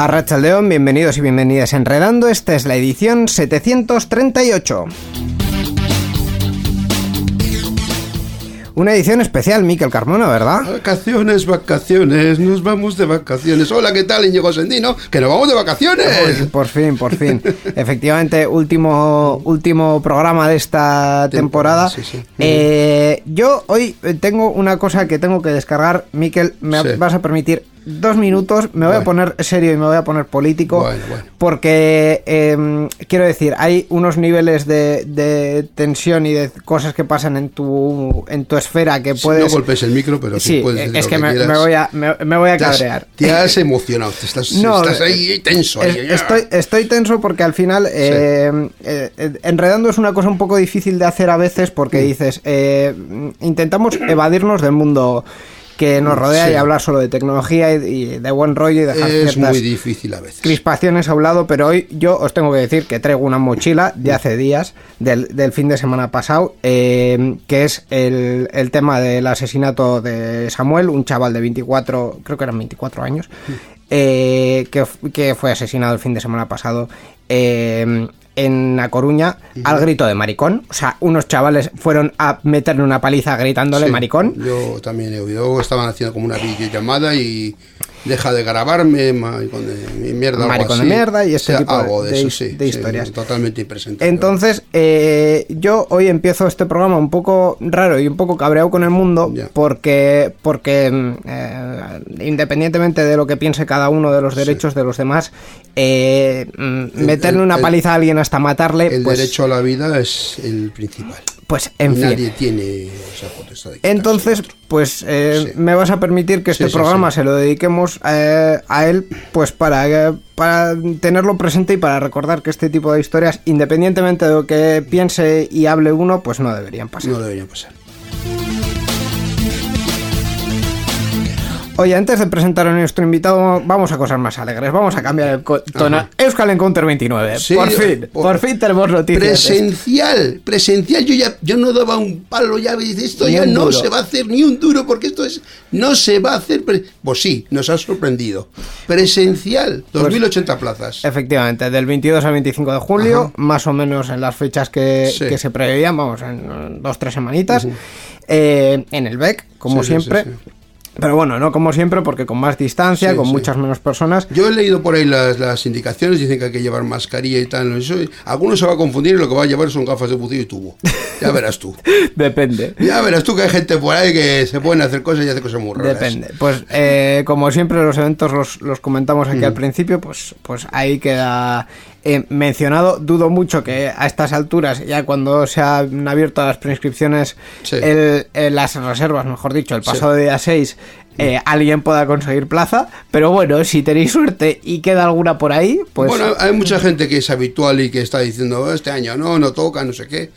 A León, bienvenidos y bienvenidas a Enredando. Esta es la edición 738. Una edición especial, Miquel Carmona, ¿verdad? Vacaciones, vacaciones, nos vamos de vacaciones. Hola, ¿qué tal, Íñigo Sendino? ¡Que nos vamos de vacaciones! por fin, por fin. Efectivamente, último, último programa de esta temporada. Eh, yo hoy tengo una cosa que tengo que descargar. Miquel, ¿me vas a permitir dos minutos, me voy a poner serio y me voy a poner político, porque em, quiero decir, hay unos niveles de, tensión y de cosas que pasan en tu en tu esfera que puedes... no golpes el micro, pero sí, puedes es que, me, voy a, me, voy a cabrear. Te has emocionado, estás, ahí tenso. estoy, estoy tenso porque al final em, eh, enredando es una cosa un poco difícil de hacer a veces porque mm. dices, eh, intentamos evadirnos del mundo que nos rodea y hablar solo de tecnología y, de buen rollo y dejar es muy difícil a veces. crispaciones a un lado, pero hoy yo os tengo que decir que traigo una mochila de hace días, del, fin de semana pasado, eh, que es el, el, tema del asesinato de Samuel, un chaval de 24, creo que eran 24 años, eh, que, que, fue asesinado el fin de semana pasado. Eh, en La Coruña al grito de maricón. O sea, unos chavales fueron a meterle una paliza gritándole maricón. Yo también he oído, estaban haciendo como una videollamada y deja de grabarme, maricón de mierda. Maricón de mierda y este tipo de, historias. totalmente impresente. Entonces, eh, yo hoy empiezo este programa un poco raro y un poco cabreado con el mundo porque, porque eh, independientemente de lo que piense cada uno de los derechos de los demás, eh, meterle una paliza a alguien hasta matarle. El pues derecho a la vida es el principal. Pues en fin. Nadie tiene esa potestad Entonces, pues eh, me vas a permitir que este programa se lo dediquemos eh, a él, pues para, eh, para tenerlo presente y para recordar que este tipo de historias, independientemente de lo que piense y hable uno, pues no deberían pasar. No deberían pasar. Oye, antes de presentar a nuestro invitado, vamos a cosas más alegres. Vamos a cambiar el tono. Euskal Encounter 29. por fin, por, fin tenemos noticias. Presencial, presencial. Yo ya yo no daba un palo ya. Dice, esto ya no se va a hacer ni un duro porque esto es. No se va a hacer. Pues sí, nos ha sorprendido. Presencial, 2080 pues plazas. Efectivamente, del 22 al 25 de julio, más o menos en las fechas que, se preveían, vamos, en dos, tres semanitas. Eh, en el BEC, como siempre. Pero bueno, no como siempre, porque con más distancia, con muchas menos personas. Yo he leído por ahí las, indicaciones, dicen que hay que llevar mascarilla y tal. Eso, algunos se va a confundir y lo que va a llevar son gafas de bucillo y tubo. Ya verás tú. Depende. Ya verás tú que hay gente por ahí que se pueden hacer cosas y hace cosas muy raras. Depende. Pues eh, como siempre los eventos los, los comentamos aquí al principio, pues, pues ahí queda eh, mencionado. Dudo mucho que a estas alturas, ya cuando se han abierto las prescripciones, las reservas, mejor dicho, el pasado día 6, eh, alguien pueda conseguir plaza. Pero bueno, si tenéis suerte y queda alguna por ahí, pues. Bueno, hay mucha gente que es habitual y que está diciendo, este año no, no toca, no sé qué.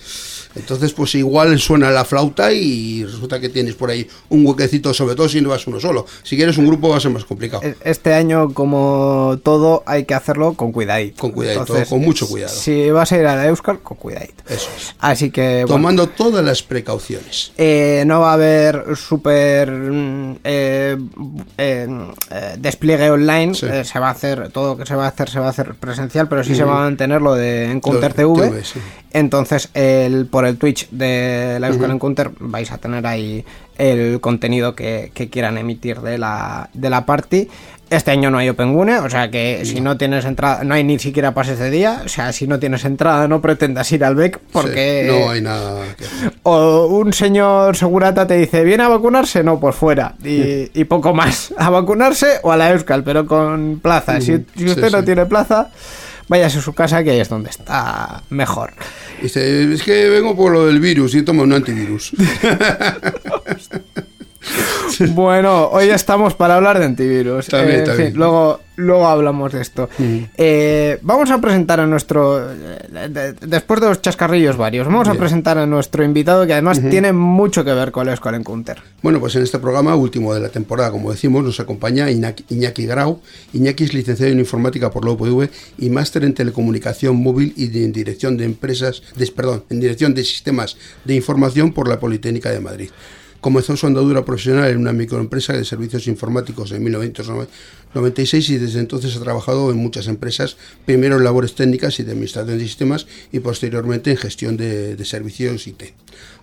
Entonces, pues igual suena la flauta y resulta que tienes por ahí un huequecito, sobre todo si no vas uno solo. Si quieres un grupo va a ser más complicado. E-, este año, como todo, hay que hacerlo con cuidadito. Con cuidadito, con mucho cuidado. Si vas a ir a la Euskal, con cuidadito. Eso es. Así que... Tomando todas las precauciones. Eh, no va a haber súper mm, eh, eh, despliegue online. se va a hacer, todo lo que se va a hacer se va a hacer presencial, pero sí se va a mantener lo de Encounter TV. Entonces, el, por el Twitch de la Euskal Encounter vais a tener ahí el contenido que, que quieran emitir de la, de la party. Este año no hay Opengune, o sea que si no tienes entrada, no hay ni siquiera pases de día, o sea, si no tienes entrada no pretendas ir al BEC porque... Sí, no hay nada que hacer. O un señor segurata te dice, ¿viene a vacunarse? No, pues fuera. Y, y poco más. A vacunarse o a la Euskal, pero con plaza. Si, si usted sí, no sí. tiene plaza, váyase a su casa que ahí es donde está mejor. Dice, es que vengo por lo del virus y toma un antivirus. Bueno, hoy estamos para hablar de antivirus. También, Eh, en también. fin, luego, luego hablamos de esto. Eh, vamos a presentar a nuestro. eh, de- después de los chascarrillos varios, vamos a Bien. presentar a nuestro invitado que además tiene mucho que ver con el Escuela Encounter. Bueno, pues en este programa, último de la temporada, como decimos, nos acompaña Iñaki, Iñaki Grau. Iñaki es licenciado en informática por la UPV y máster en telecomunicación móvil y de- en dirección de empresas, de- perdón, en dirección de sistemas de información por la Politécnica de Madrid. Comenzó su andadura profesional en una microempresa de servicios informáticos en 1996 y desde entonces ha trabajado en muchas empresas, primero en labores técnicas y de administración de sistemas y posteriormente en gestión de, de servicios IT.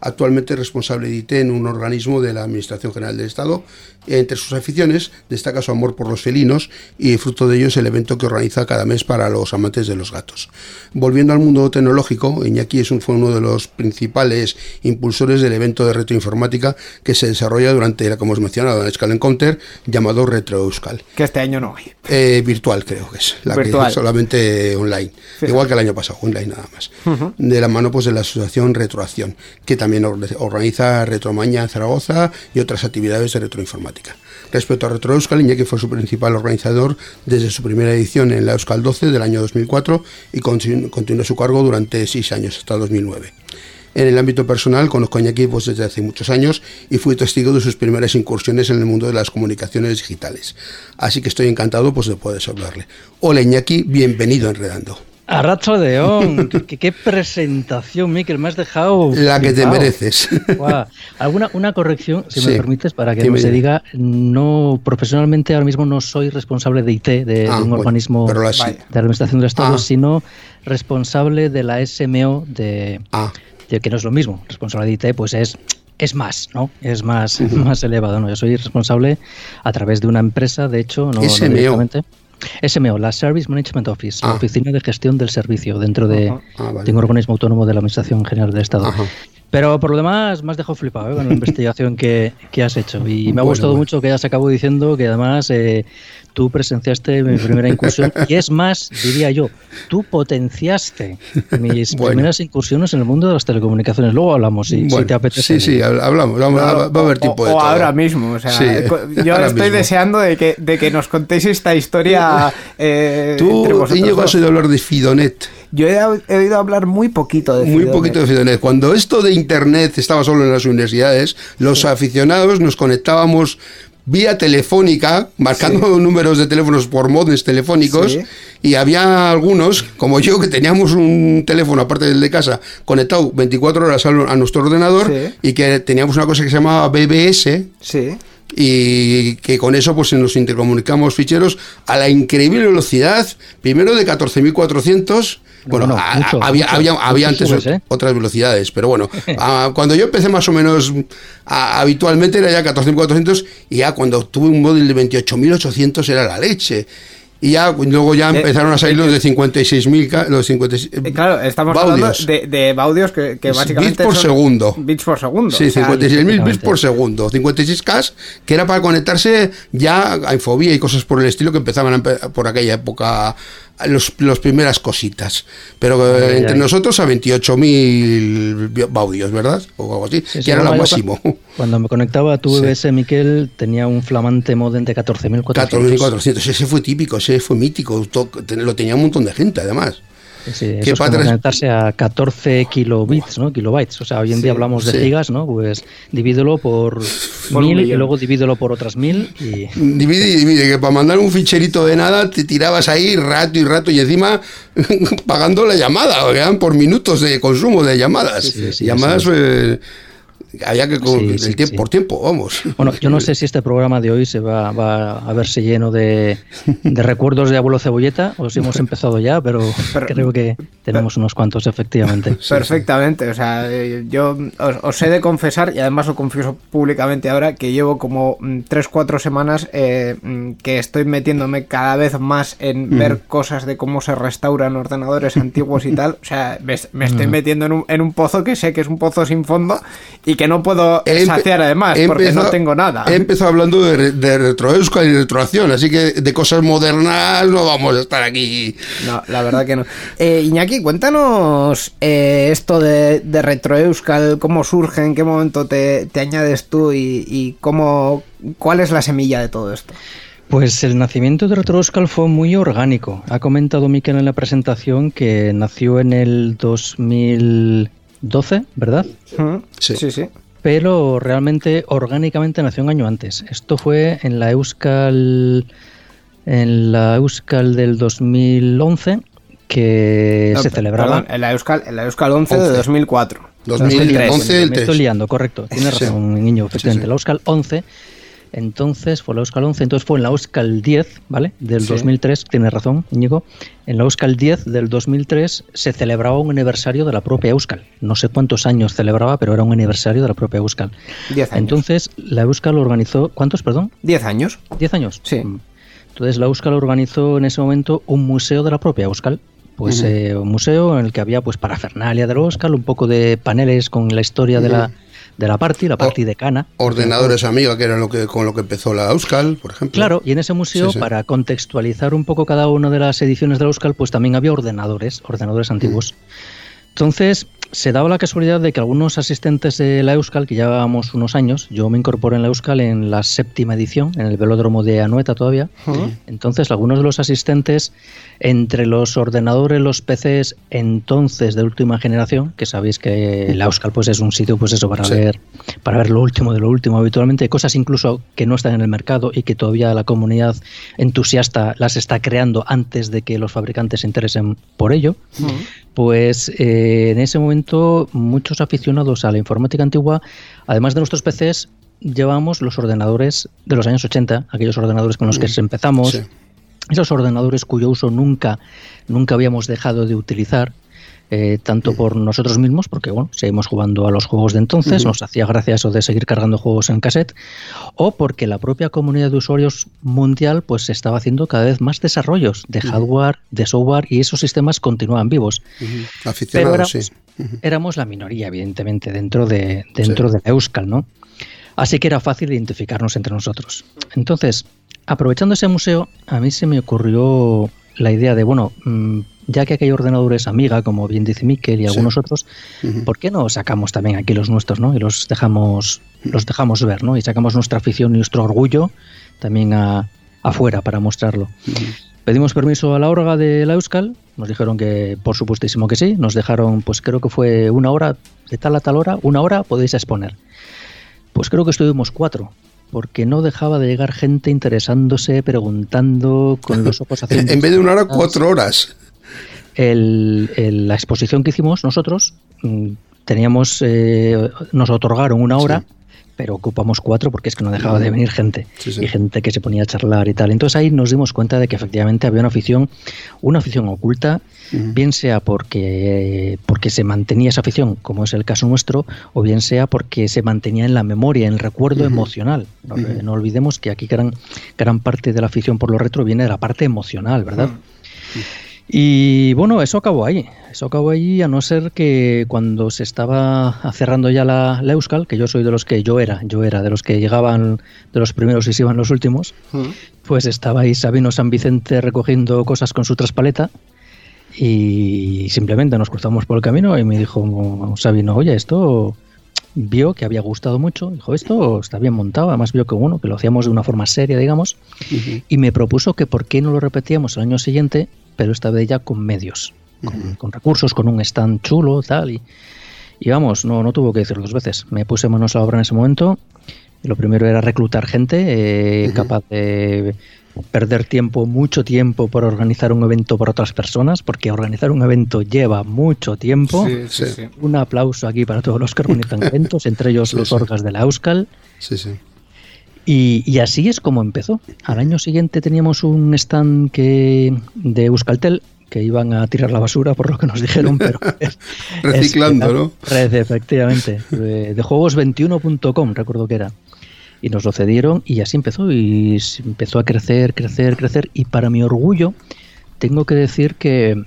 Actualmente es responsable de IT en un organismo de la Administración General del Estado. Entre sus aficiones destaca su amor por los felinos y fruto de ello es el evento que organiza cada mes para los amantes de los gatos. Volviendo al mundo tecnológico, Iñaki es un, fue uno de los principales impulsores del evento de retroinformática que se desarrolla durante, como os mencionado, en Euskal Encounter, llamado Retro Euskal. Que este año no hay. Eh, virtual creo que es, la Virtual. que solamente online, igual que el año pasado, online nada más. De la mano pues de la asociación Retroacción, que también or- organiza Retromaña Zaragoza y otras actividades de retroinformática. Respecto a Retro Euskal, Iñaki fue su principal organizador desde su primera edición en la Euskal 12 del año 2004 y continu- continuó su cargo durante seis años, hasta 2009. En el ámbito personal conozco a Iñaki pues, desde hace muchos años y fui testigo de sus primeras incursiones en el mundo de las comunicaciones digitales. Así que estoy encantado pues, de poder hablarle. Hola Iñaki, bienvenido a Enredando. Arracho León, qué, qué presentación, Miquel, me has dejado. La que te mereces. Alguna una corrección, si Sí. me permites, para que no se diga, no profesionalmente ahora mismo no soy responsable de IT, de, Ah, de un bueno, organismo la de administración del Estado, Ah. sino responsable de la SMO de, Ah, de que no es lo mismo. Responsable de IT, pues es es más, ¿no? Es más, más elevado, ¿no? Yo soy responsable a través de una empresa, de hecho, no, no SMO. directamente. SMO, la Service Management Office, Ah. la Oficina de Gestión del Servicio, dentro de. Ah, vale. de un organismo autónomo de la Administración General del Estado. Ajá. Pero por lo demás, me has dejado flipado ¿eh? con la investigación que, que has hecho. Y me ha gustado bueno. mucho que hayas acabado diciendo que además eh, tú presenciaste mi primera incursión. Y es más, diría yo, tú potenciaste mis Bueno. primeras incursiones en el mundo de las telecomunicaciones. Luego hablamos, si, te apetece. sí, sí, hab- hablamos, vamos, va, va a haber O- tiempo o, de todo. ahora mismo, o sea, Sí, co- yo ahora estoy mismo. deseando de que, de que nos contéis esta historia. eh, Tú, Íñigo, has oído hablar de Fidonet. Yo he, he oído hablar muy poquito de Muy Fidonet. poquito de Fidonet. Cuando esto de Internet estaba solo en las universidades, los aficionados nos conectábamos vía telefónica, marcando números de teléfonos por modems telefónicos, Sí. y había algunos, como yo, que teníamos un teléfono, aparte del de casa, conectado 24 horas a, nuestro ordenador, Sí. y que teníamos una cosa que se llamaba BBS, Sí. y que con eso pues nos intercomunicamos ficheros a la increíble velocidad, primero de 14.400, bueno, Bueno, a- mucho, había, mucho, había, había antes subes, ¿eh? otras velocidades, pero bueno, a- cuando yo empecé más o menos a- habitualmente era ya 14.400 y ya cuando tuve un móvil de 28.800 era la leche. Y ya luego ya Eh, empezaron a salir los de 56.000, ca- los 56, Eh, Claro, estamos baudios. hablando de, de baudios que, que básicamente. bits por son segundo. Bits por segundo. Sí, o sea, 56.000 bits por segundo, 56K, que era para conectarse ya a Infobía y cosas por el estilo que empezaban por aquella época, los, los primeras cositas. Pero eh, Ay, entre ay. nosotros a 28.000 baudios, ¿verdad? O algo así, Sí, sí, que era lo máximo. cu- Cuando me conectaba a tu Sí. BBS, Miquel, tenía un flamante modem de 14.400. 14.400, ese fue típico, ese fue mítico, lo tenía un montón de gente además. Sí, ¿Qué eso es como conectarse a 14 kilobits, ¿no? Kilobytes. O sea, hoy en día hablamos de sí. gigas, ¿no? Pues divídelo por mil y luego divídelo por otras mil y... Divide y divide, que para mandar un ficherito de nada te tirabas ahí rato y rato y encima pagando la llamada, o eran por minutos de consumo de llamadas. Llamadas eh, Había que con Sí, el sí, tiempo, sí. por tiempo, vamos. Bueno, yo no sé si este programa de hoy se va, va a verse lleno de, de recuerdos de abuelo cebolleta o si hemos empezado ya, pero, Pero- creo que tenemos unos cuantos, efectivamente. Perfectamente, o sea, eh, yo os, os he de confesar, y además lo confieso públicamente ahora, que llevo como 3-4 semanas eh, mm, que estoy metiéndome cada vez más en ver cosas de cómo se restauran ordenadores antiguos y tal. O sea, me, me estoy metiendo en un, en un pozo que sé que es un pozo sin fondo y que no puedo saciar además, porque no tengo nada. He empezado hablando de, de retroeuskal y retroacción, así que de cosas modernas no vamos a estar aquí. No, la verdad que no. Eh, Iñaki, cuéntanos eh, esto de, de RetroEuskal, cómo surge, en qué momento te, te añades tú y, y cómo, cuál es la semilla de todo esto. Pues el nacimiento de RetroEuskal fue muy orgánico. Ha comentado Miquel en la presentación que nació en el 2012, ¿verdad? ¿Mm? Sí. sí, sí. Pero realmente orgánicamente nació un año antes. Esto fue en la Euskal en la Euskal del 2011 que No, se celebraba. perdón, en la Euskal, en la Euskal 11, de 11. 2004. 2011, Me el estoy 3. liando, correcto. Tiene Sí. razón, niño, efectivamente. sí. La Euskal 11, entonces fue la Euskal 11, entonces fue en la Euskal 10, ¿vale? Del Sí. 2003, tiene razón, Íñigo. En la Euskal 10 del 2003 se celebraba un aniversario de la propia Euskal. No sé cuántos años celebraba, pero era un aniversario de la propia Euskal. 10 años. Entonces, la Euskal organizó, ¿cuántos, perdón? 10 años. ¿10 años? Sí. Mm. Entonces la Euskal organizó en ese momento un museo de la propia Euskal. Pues eh, un museo en el que había pues parafernalia de la Euskal, un poco de paneles con la historia de la de la party, la party de Cana. Ordenadores Amiga, que era lo que, con lo que empezó la Euskal, por ejemplo. Claro, y en ese museo, Sí, sí. para contextualizar un poco cada una de las ediciones de la Euskal, pues también había ordenadores, ordenadores antiguos. Entonces, se daba la casualidad de que algunos asistentes de la Euskal, que llevábamos unos años, yo me incorporé en la Euskal en la séptima edición, en el velódromo de Anoeta todavía. Entonces, algunos de los asistentes, entre los ordenadores, los PCs, entonces de última generación, que sabéis que la Euskal pues es un sitio pues eso para Sí. ver para ver lo último de lo último habitualmente, cosas incluso que no están en el mercado y que todavía la comunidad entusiasta las está creando antes de que los fabricantes se interesen por ello. Pues eh, en ese momento muchos aficionados a la informática antigua, además de nuestros PCs, llevamos los ordenadores de los años 80, aquellos ordenadores con los que empezamos, Sí. esos ordenadores cuyo uso nunca, nunca habíamos dejado de utilizar, eh, tanto por nosotros mismos, porque bueno, seguimos jugando a los juegos de entonces, nos hacía gracia eso de seguir cargando juegos en cassette, o porque la propia comunidad de usuarios mundial pues estaba haciendo cada vez más desarrollos de hardware, de software, y esos sistemas continuaban vivos. Pero Aficionados, éramos, sí. éramos la minoría, evidentemente, dentro de, dentro de la Euskal, ¿no? Así que era fácil identificarnos entre nosotros. Entonces, aprovechando ese museo, a mí se me ocurrió la idea de, bueno, mm, ya que aquí hay ordenadores Amiga, como bien dice Miquel y algunos otros, ¿por qué no sacamos también aquí los nuestros, ¿no? Y los dejamos, los dejamos ver, ¿no? Y sacamos nuestra afición y nuestro orgullo también a- afuera para mostrarlo. Pedimos permiso a la orga de la Euskal, nos dijeron que por supuestísimo que sí, nos dejaron, pues creo que fue una hora, de tal a tal hora, una hora podéis exponer. Pues creo que estuvimos cuatro, porque no dejaba de llegar gente interesándose, preguntando, con los ojos haciendo... En vez de una hora, cuatro horas. El- el- la exposición que hicimos nosotros, mm, teníamos, eh, nos otorgaron una hora, pero ocupamos cuatro porque es que no dejaba de venir gente Sí, sí. y gente que se ponía a charlar y tal. Entonces ahí nos dimos cuenta de que efectivamente había una afición, una afición oculta, bien sea porque, porque se mantenía esa afición, como es el caso nuestro, o bien sea porque se mantenía en la memoria, en el recuerdo emocional. No, no olvidemos que aquí gran, gran parte de la afición por lo retro viene de la parte emocional, ¿verdad? Y bueno, eso acabó ahí. Eso acabó ahí, a no ser que cuando se estaba cerrando ya la, la Euskal, que yo soy de los que yo era, yo era de los que llegaban de los primeros y se iban los últimos, pues estaba ahí Sabino San Vicente recogiendo cosas con su traspaleta y simplemente nos cruzamos por el camino y me dijo Sabino, oye, esto vio que había gustado mucho, dijo, esto está bien montado, además vio que bueno, que lo hacíamos de una forma seria, digamos, y me propuso que por qué no lo repetíamos el año siguiente, pero esta vez ya con medios, con, con recursos, con un stand chulo, tal, y, y vamos, no, no tuvo que decir dos veces. Me puse manos a la obra en ese momento. Lo primero era reclutar gente eh, capaz de perder tiempo, mucho tiempo por organizar un evento por otras personas, porque organizar un evento lleva mucho tiempo. Sí, sí, sí. Un aplauso aquí para todos los que organizan eventos, entre ellos los orgas de la Euskal. Sí, sí. Y, y así es como empezó. Al año siguiente teníamos un stand que, de Euskaltel que iban a tirar la basura por lo que nos dijeron, pero es- Reciclando, es- ¿no? Red, efectivamente. De, de juegos21.com, recuerdo que era. Y nos lo cedieron y así empezó. Y empezó a crecer, crecer, crecer. Y para mi orgullo, tengo que decir que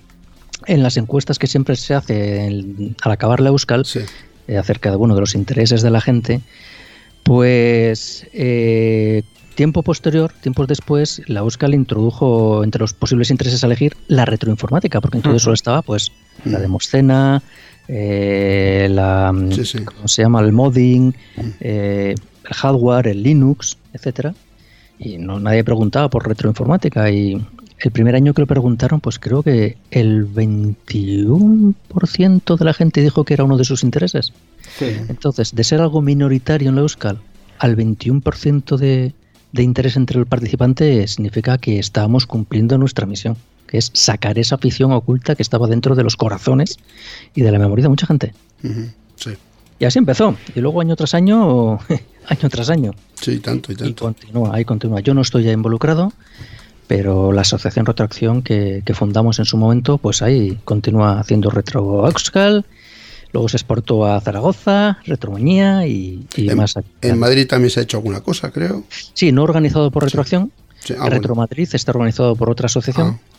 en las encuestas que siempre se hace en- al acabar la Euskal, Sí. eh, acerca de, bueno, de los intereses de la gente, pues eh, tiempo posterior, tiempos después, la Euskal introdujo entre los posibles intereses a elegir la retroinformática, porque entonces solo estaba pues la demoscena, eh, la Sí, sí. ¿cómo se llama? el modding, eh, el hardware, el Linux, etcétera. Y no nadie preguntaba por retroinformática y el primer año que lo preguntaron, pues creo que el 21% de la gente dijo que era uno de sus intereses. Sí. Entonces, de ser algo minoritario en la Euskal al 21% de, de interés entre el participante significa que estábamos cumpliendo nuestra misión, que es sacar esa afición oculta que estaba dentro de los corazones y de la memoria de mucha gente. Sí. Y así empezó. Y luego año tras año, año tras año. Sí, tanto y Y tanto. continúa, ahí continúa. Yo no estoy ya involucrado, pero la asociación Retroacción que, que fundamos en su momento, pues ahí continúa haciendo Retro Euskal, luego se exportó a Zaragoza, Retromanía y, y En, más. en Madrid también se ha hecho alguna cosa, creo. Sí, no organizado por Retroacción. Sí, ah, bueno. Madrid está organizado por otra asociación. Ah.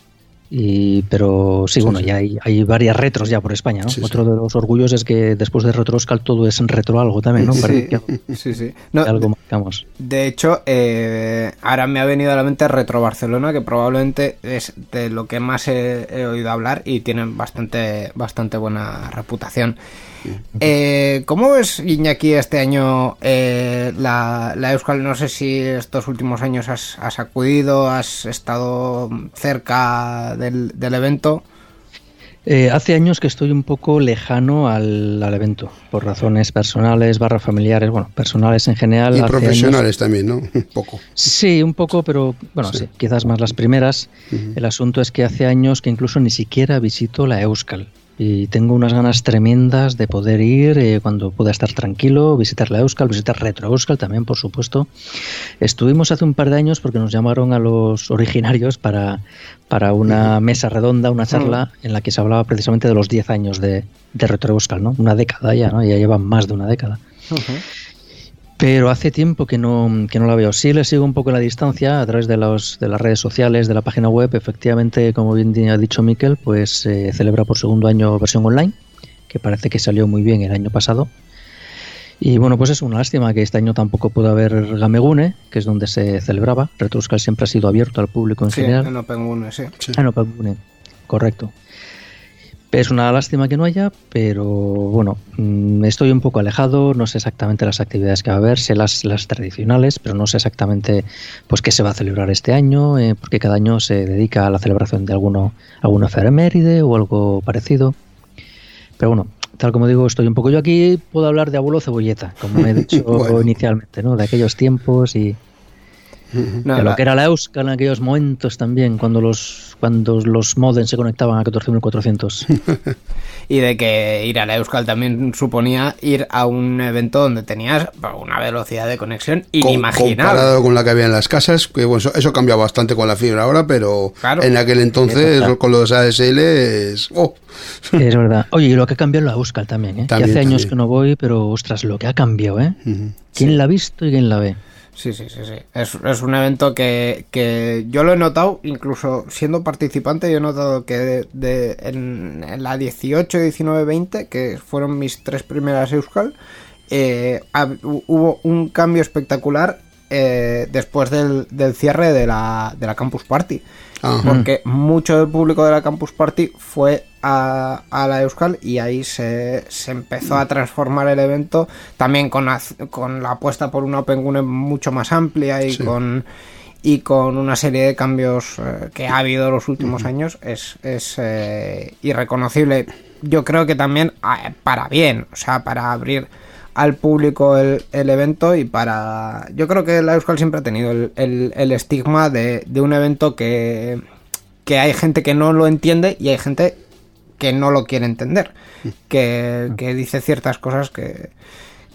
Y, pero sí, Sí, bueno, sí. ya hay, hay varias retros ya por España, ¿no? Sí. Otro de los orgullos es que después de Retro Euskal todo es en retro algo también, ¿no? Sí, que sí, sí. No, algo marcamos. De hecho, eh, ahora me ha venido a la mente Retro Barcelona, que probablemente es de lo que más he, he oído hablar y tienen bastante, bastante buena reputación. Eh, ¿Cómo ves, Iñaki, este año eh, la, la Euskal? No sé si estos últimos años has, has acudido, has estado cerca del, del evento. Eh, hace años que estoy un poco lejano al, al evento, por razones personales, barra familiares, bueno, personales en general. Y profesionales también, ¿no? Un poco. sí, un poco, pero bueno, sí. quizás más las primeras. El asunto es que hace años que incluso ni siquiera visito la Euskal. Y tengo unas ganas tremendas de poder ir eh, cuando pueda estar tranquilo, visitar la Euskal, visitar Retro Euskal también, por supuesto. Estuvimos hace un par de años porque nos llamaron a los originarios para, para una mesa redonda, una charla en la que se hablaba precisamente de los 10 años de, de Retro Euskal, ¿no? Una década ya, ¿no? Ya llevan más de una década. Pero hace tiempo que no, que no la veo. Sí le sigo un poco la distancia a través de, los, de las redes sociales, de la página web. Efectivamente, como bien ha dicho Miquel, pues se celebra por segundo año versión online, que parece que salió muy bien el año pasado. Y bueno, pues es una lástima que este año tampoco pueda haber Gamegune, que es donde se celebraba. Retroscal siempre ha sido abierto al público en Sí, general. en Open One, sí. Sí. Ah, no, Gamegune, correcto. Es una lástima que no haya, pero bueno, mm, estoy un poco alejado, no sé exactamente las actividades que va a haber, sé las, las tradicionales, pero no sé exactamente pues qué se va a celebrar este año, eh, porque cada año se dedica a la celebración de alguno, alguna efeméride o algo parecido. Pero bueno, tal como digo, estoy un poco yo aquí, puedo hablar de abuelo cebolleta, como he dicho Bueno. inicialmente, ¿no? De aquellos tiempos y No, de la- lo que era la Euskal en aquellos momentos también, cuando los cuando los modems se conectaban a 14.400. Y de que ir a la Euskal también suponía ir a un evento donde tenías pues, una velocidad de conexión inimaginable. comparado con la que había en las casas, que bueno, eso, eso cambia bastante con la fibra ahora, pero Claro. en aquel entonces con los ASL es... oh, Es verdad. Oye, y lo que ha cambiado la Euskal también, ¿eh? También, que hace años también. que no voy, pero ostras, lo que ha cambiado, ¿eh? ujú. ¿Quién la ha visto y quién la ve? Sí, sí, sí, sí. Es, es un evento que, que yo lo he notado, incluso siendo participante, yo he notado que de, de- en, en la 18, 19, 20, que fueron mis tres primeras Euskal, eh, hubo un cambio espectacular eh, después del, del cierre de la, de la Campus Party. Ajá. Porque mucho del público de la Campus Party fue a, a la Euskal y ahí se, se empezó a transformar el evento también con la, con la apuesta por una Open Gune mucho más amplia y Sí. con y con una serie de cambios eh, que ha habido los últimos años es, es eh, irreconocible. Yo creo que también ah, para bien, o sea, para abrir al público el, el evento y para... Yo creo que la Euskal siempre ha tenido el, el- el estigma de, de un evento que, que hay gente que no lo entiende y hay gente que no lo quiere entender, que, que dice ciertas cosas que,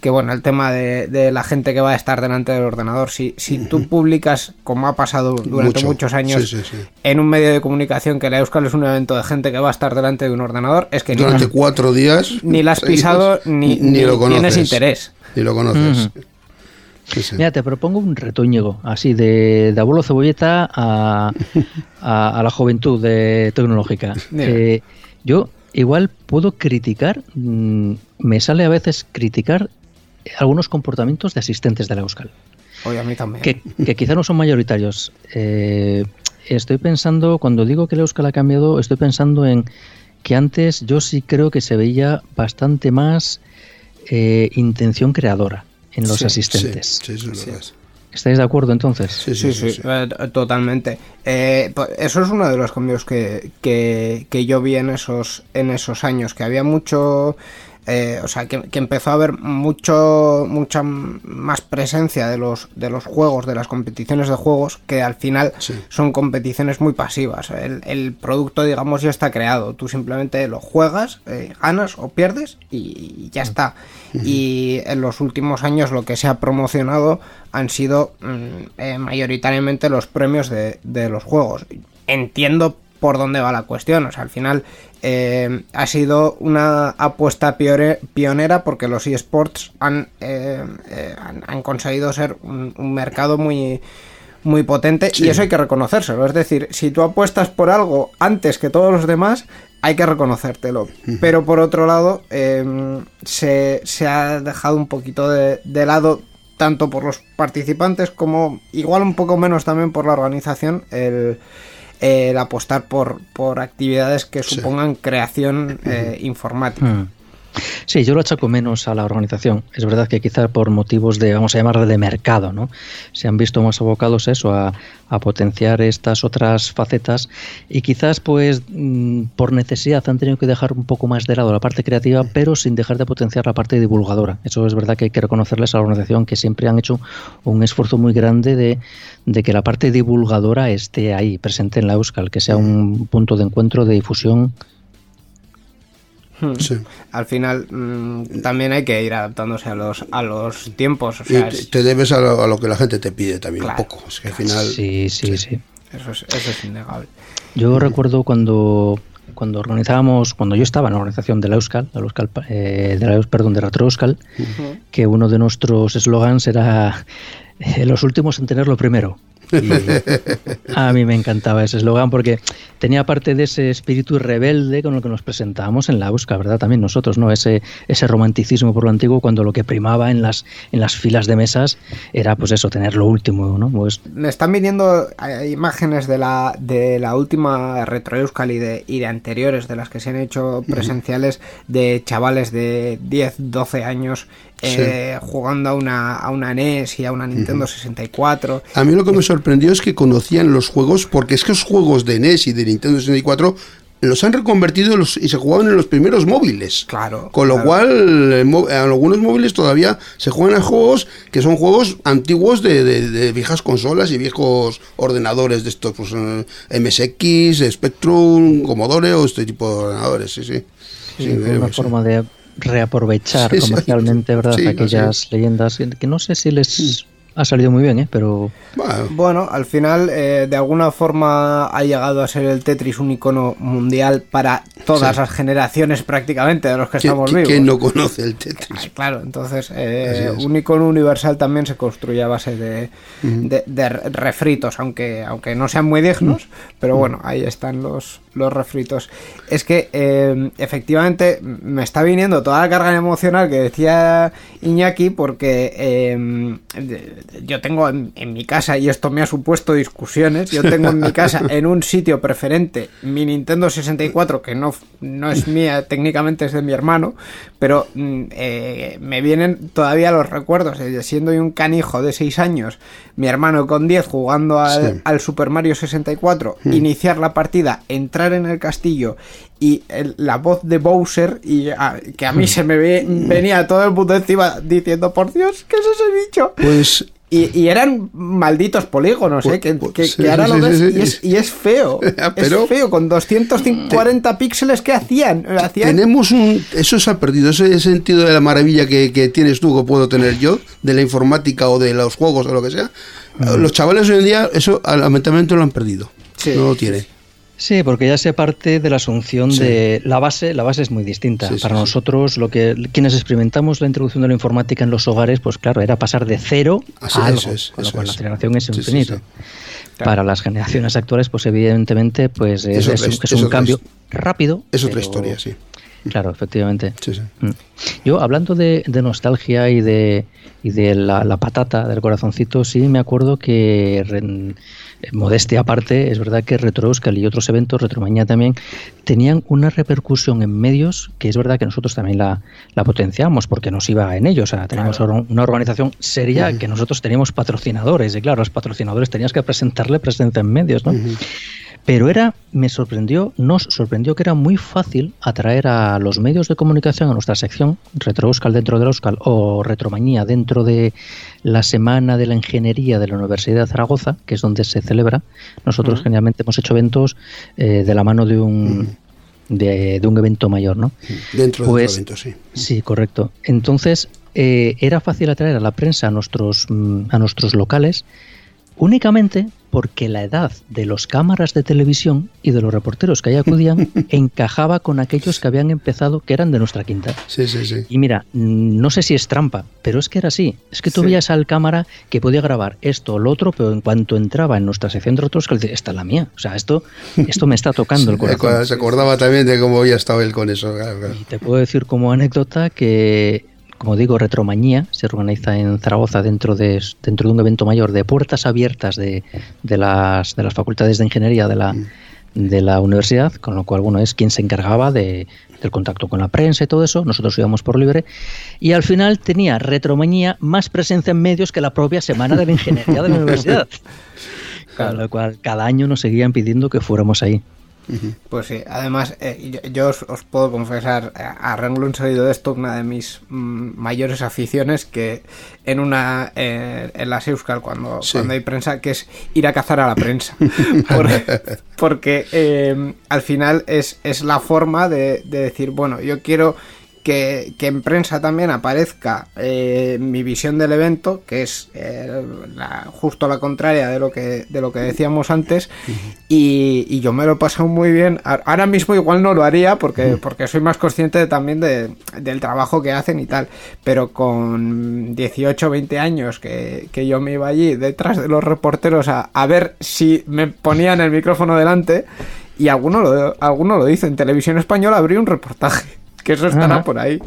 que bueno, el tema de, de la gente que va a estar delante del ordenador, si, si tú publicas, como ha pasado durante Mucho. muchos años, Sí, sí, sí. en un medio de comunicación que la Euskal es un evento de gente que va a estar delante de un ordenador, es que ni, Durante cuatro días. ni la has pisado ni, ni lo conoces. tienes interés. Ni lo conoces. Ujú. Sí, sí. Mira, te propongo un reto, Íñigo, así de, de abuelo cebolleta a, a- a la juventud de tecnológica. Eh, yo igual puedo criticar, mm, me sale a veces criticar algunos comportamientos de asistentes de la Euskal, Oye, a mí también. que, que quizá no son mayoritarios. Eh, estoy pensando, cuando digo que la Euskal ha cambiado, estoy pensando en que antes yo sí creo que se veía bastante más eh, intención creadora en los Sí, asistentes. Sí, sí, eso es. ¿Estáis de acuerdo entonces? Sí, Sí, sí, eh, totalmente. Eh, eso es uno de los cambios que, que, que yo vi en esos, en esos años, que había mucho... eh, o sea, que, que empezó a haber mucho mucha más presencia de los de los juegos, de las competiciones de juegos, que al final Sí. son competiciones muy pasivas. El, el producto, digamos, ya está creado. Tú simplemente lo juegas, eh, ganas o pierdes y ya está. Y en los últimos años lo que se ha promocionado han sido mm, eh, mayoritariamente los premios de, de los juegos. Entiendo por dónde va la cuestión. O sea, al final eh, ha sido una apuesta piore- pionera porque los eSports han, eh, eh, han, han conseguido ser un, un mercado muy muy potente y eso hay que reconocérselo. Es decir, si tú apuestas por algo antes que todos los demás, hay que reconocértelo. Pero por otro lado, se, se ha dejado un poquito de, de lado, tanto por los participantes como igual un poco menos también por la organización, el, el apostar por, por actividades que supongan creación eh, informática. Hmm. Sí, yo lo achaco menos a la organización. Es verdad que quizá por motivos de, vamos a llamarle de mercado, ¿no? Se han visto más abocados a eso, a, a potenciar estas otras facetas y quizás pues mm, por necesidad han tenido que dejar un poco más de lado la parte creativa, pero sin dejar de potenciar la parte divulgadora. Eso es verdad que hay que reconocerles a la organización que siempre han hecho un esfuerzo muy grande de, de que la parte divulgadora esté ahí, presente en la Euskal, que sea un punto de encuentro, de difusión. Hmm. Sí. Al final mm, también hay que ir adaptándose a los, a los tiempos. O Y sea, te, es- te debes a lo, a lo que la gente te pide también Claro, un poco. Es que al final. Sí, sí, sí. eso, es, eso es innegable. Yo recuerdo cuando cuando organizábamos, cuando yo estaba en la organización de la Euskal, de la Euskal, eh, de la, perdón, de Retro Euskal, que uno de nuestros eslogans era eh, los últimos en tener lo primero. Y a mí me encantaba ese eslogan porque tenía parte de ese espíritu rebelde con el que nos presentábamos en la Euskal, ¿verdad? También nosotros, ¿no? Ese, ese romanticismo por lo antiguo cuando lo que primaba en las, en las filas de mesas era pues eso, tener lo último, ¿no? Pues Me están viniendo eh, imágenes de la, de la última Retro Euskal y de, y de anteriores, de las que se han hecho presenciales, de chavales de 10, 12 años eh, jugando a una, a una NES y a una Nintendo 64. A mí lo que me sorprendió es que conocían los juegos, porque es que los juegos de NES y de Nintendo 64 los han reconvertido los- y se jugaban en los primeros móviles. Claro, Con lo claro. cual, mo- en algunos móviles todavía se juegan a juegos que son juegos antiguos de, de- de viejas consolas y viejos ordenadores de estos, pues eh, MSX, Spectrum, Commodore o este tipo de ordenadores, sí, sí. Sí, eh, una forma de reaprovechar Sí, comercialmente, ¿verdad? Sí, Aquellas leyendas que no sé si les ha salido muy bien, ¿eh? Pero Bueno, Bueno, al final, eh, de alguna forma ha llegado a ser el Tetris un icono mundial para todas Sí. las generaciones prácticamente de los que ¿quién, estamos vivos. quién no conoce el Tetris? Ay, claro, entonces eh, un icono universal también se construye a base de, de- de refritos, aunque, aunque no sean muy dignos, pero bueno, ahí están los, los refritos. Es que eh, efectivamente me está viniendo toda la carga emocional que decía Iñaki porque eh, yo tengo en, en mi casa, y esto me ha supuesto discusiones, yo tengo en mi casa en un sitio preferente mi Nintendo 64, que no, no es mía, técnicamente es de mi hermano, pero mm, eh, me vienen todavía los recuerdos, de siendo yo un canijo de 6 años, mi hermano con 10 jugando al, Sí. al Super Mario 64, iniciar la partida, entrar en el castillo y el- la voz de Bowser y a- que a mí se me ve- venía todo el mundo encima diciendo por Dios ¿qué es ese bicho? Pues y, y eran malditos polígonos Pues- ¿eh? que, pues, que- sí, que ahora sí, lo ves sí, y, es, y es feo Pero- es feo con 240 píxeles que hacían hacían tenemos un... Eso se ha perdido, ese sentido de la maravilla que, que tienes tú, que puedo tener yo, de la informática o de los juegos o lo que sea. Los chavales hoy en día, eso lamentablemente lo han perdido. Sí. No lo tienen. Sí, porque ya se parte de la asunción de la base, la base es muy distinta. Sí, Para sí. nosotros, lo que quienes experimentamos la introducción de la informática en los hogares, pues claro, era pasar de cero Así, a algo, es, con lo cual es. la aceleración es Sí, sí, infinito. sí. Para las generaciones actuales, pues evidentemente, pues es, Es otra es un- his- es es un otra cambio rápido. Es otra pero- historia, sí. Claro, efectivamente. Sí, sí. Mm. Yo, hablando de, de nostalgia y de, y de la, la patata del corazoncito, sí me acuerdo que, re- modestia aparte, es verdad que Retro Euskal y otros eventos, Retromañía también, tenían una repercusión en medios que es verdad que nosotros también la, la potenciamos porque nos iba en ellos. O sea, teníamos una organización seria que nosotros teníamos patrocinadores y claro, los patrocinadores tenías que presentarle presencia en medios, ¿no? Pero era, me sorprendió, nos sorprendió que era muy fácil atraer a los medios de comunicación a nuestra sección, Retro Euskal dentro del Euskal o Retromañía dentro de la Semana de la Ingeniería de la Universidad de Zaragoza, que es donde se celebra. Nosotros generalmente hemos hecho eventos eh, de la mano de un, de, de un evento mayor, ¿no? Dentro de Pues- otro evento, sí. Sí, correcto. Entonces, eh, era fácil atraer a la prensa a nuestros, mm, a nuestros locales únicamente porque la edad de los cámaras de televisión y de los reporteros que ahí acudían encajaba con aquellos que habían empezado, que eran de nuestra quinta. Sí, sí, sí. Y mira, no sé si es trampa, pero es que era así. Es que tú Sí. veías al cámara que podía grabar esto o lo otro, pero en cuanto entraba en nuestra sección de otros, que decía, esta es la mía. O sea, esto, esto me está tocando el corazón. Se acordaba también de cómo había estado él con eso. claro, claro. Y te puedo decir como anécdota que, como digo, Retromañía se organiza en Zaragoza dentro de, dentro de un evento mayor de puertas abiertas de, de, las, de las facultades de ingeniería de la, de la universidad, con lo cual, bueno, es quien se encargaba de, del contacto con la prensa y todo eso. Nosotros íbamos por libre. Y al final tenía Retromañía más presencia en medios que la propia Semana de la Ingeniería de la universidad. Con lo cual, cada año nos seguían pidiendo que fuéramos ahí. Pues sí, además eh, yo, yo os, os puedo confesar, a, a renglón salido de esto, una de mis mm, mayores aficiones que en una eh, en las Euskal cuando, Sí. cuando hay prensa, que es ir a cazar a la prensa. Por- porque eh, al final es, es la forma de, de decir, bueno, yo quiero que, que en prensa también aparezca eh, mi visión del evento, que es eh, la- justo la contraria de lo que, de lo que decíamos antes, y, y yo me lo he pasado muy bien. Ahora mismo igual no lo haría porque, porque soy más consciente de- también de- del trabajo que hacen y tal, pero con 18 20 años que, que yo me iba allí detrás de los reporteros a, a ver si me ponían el micrófono delante, y alguno lo, alguno lo dice, en televisión española abrí un reportaje que eso estará Ajá. por ahí.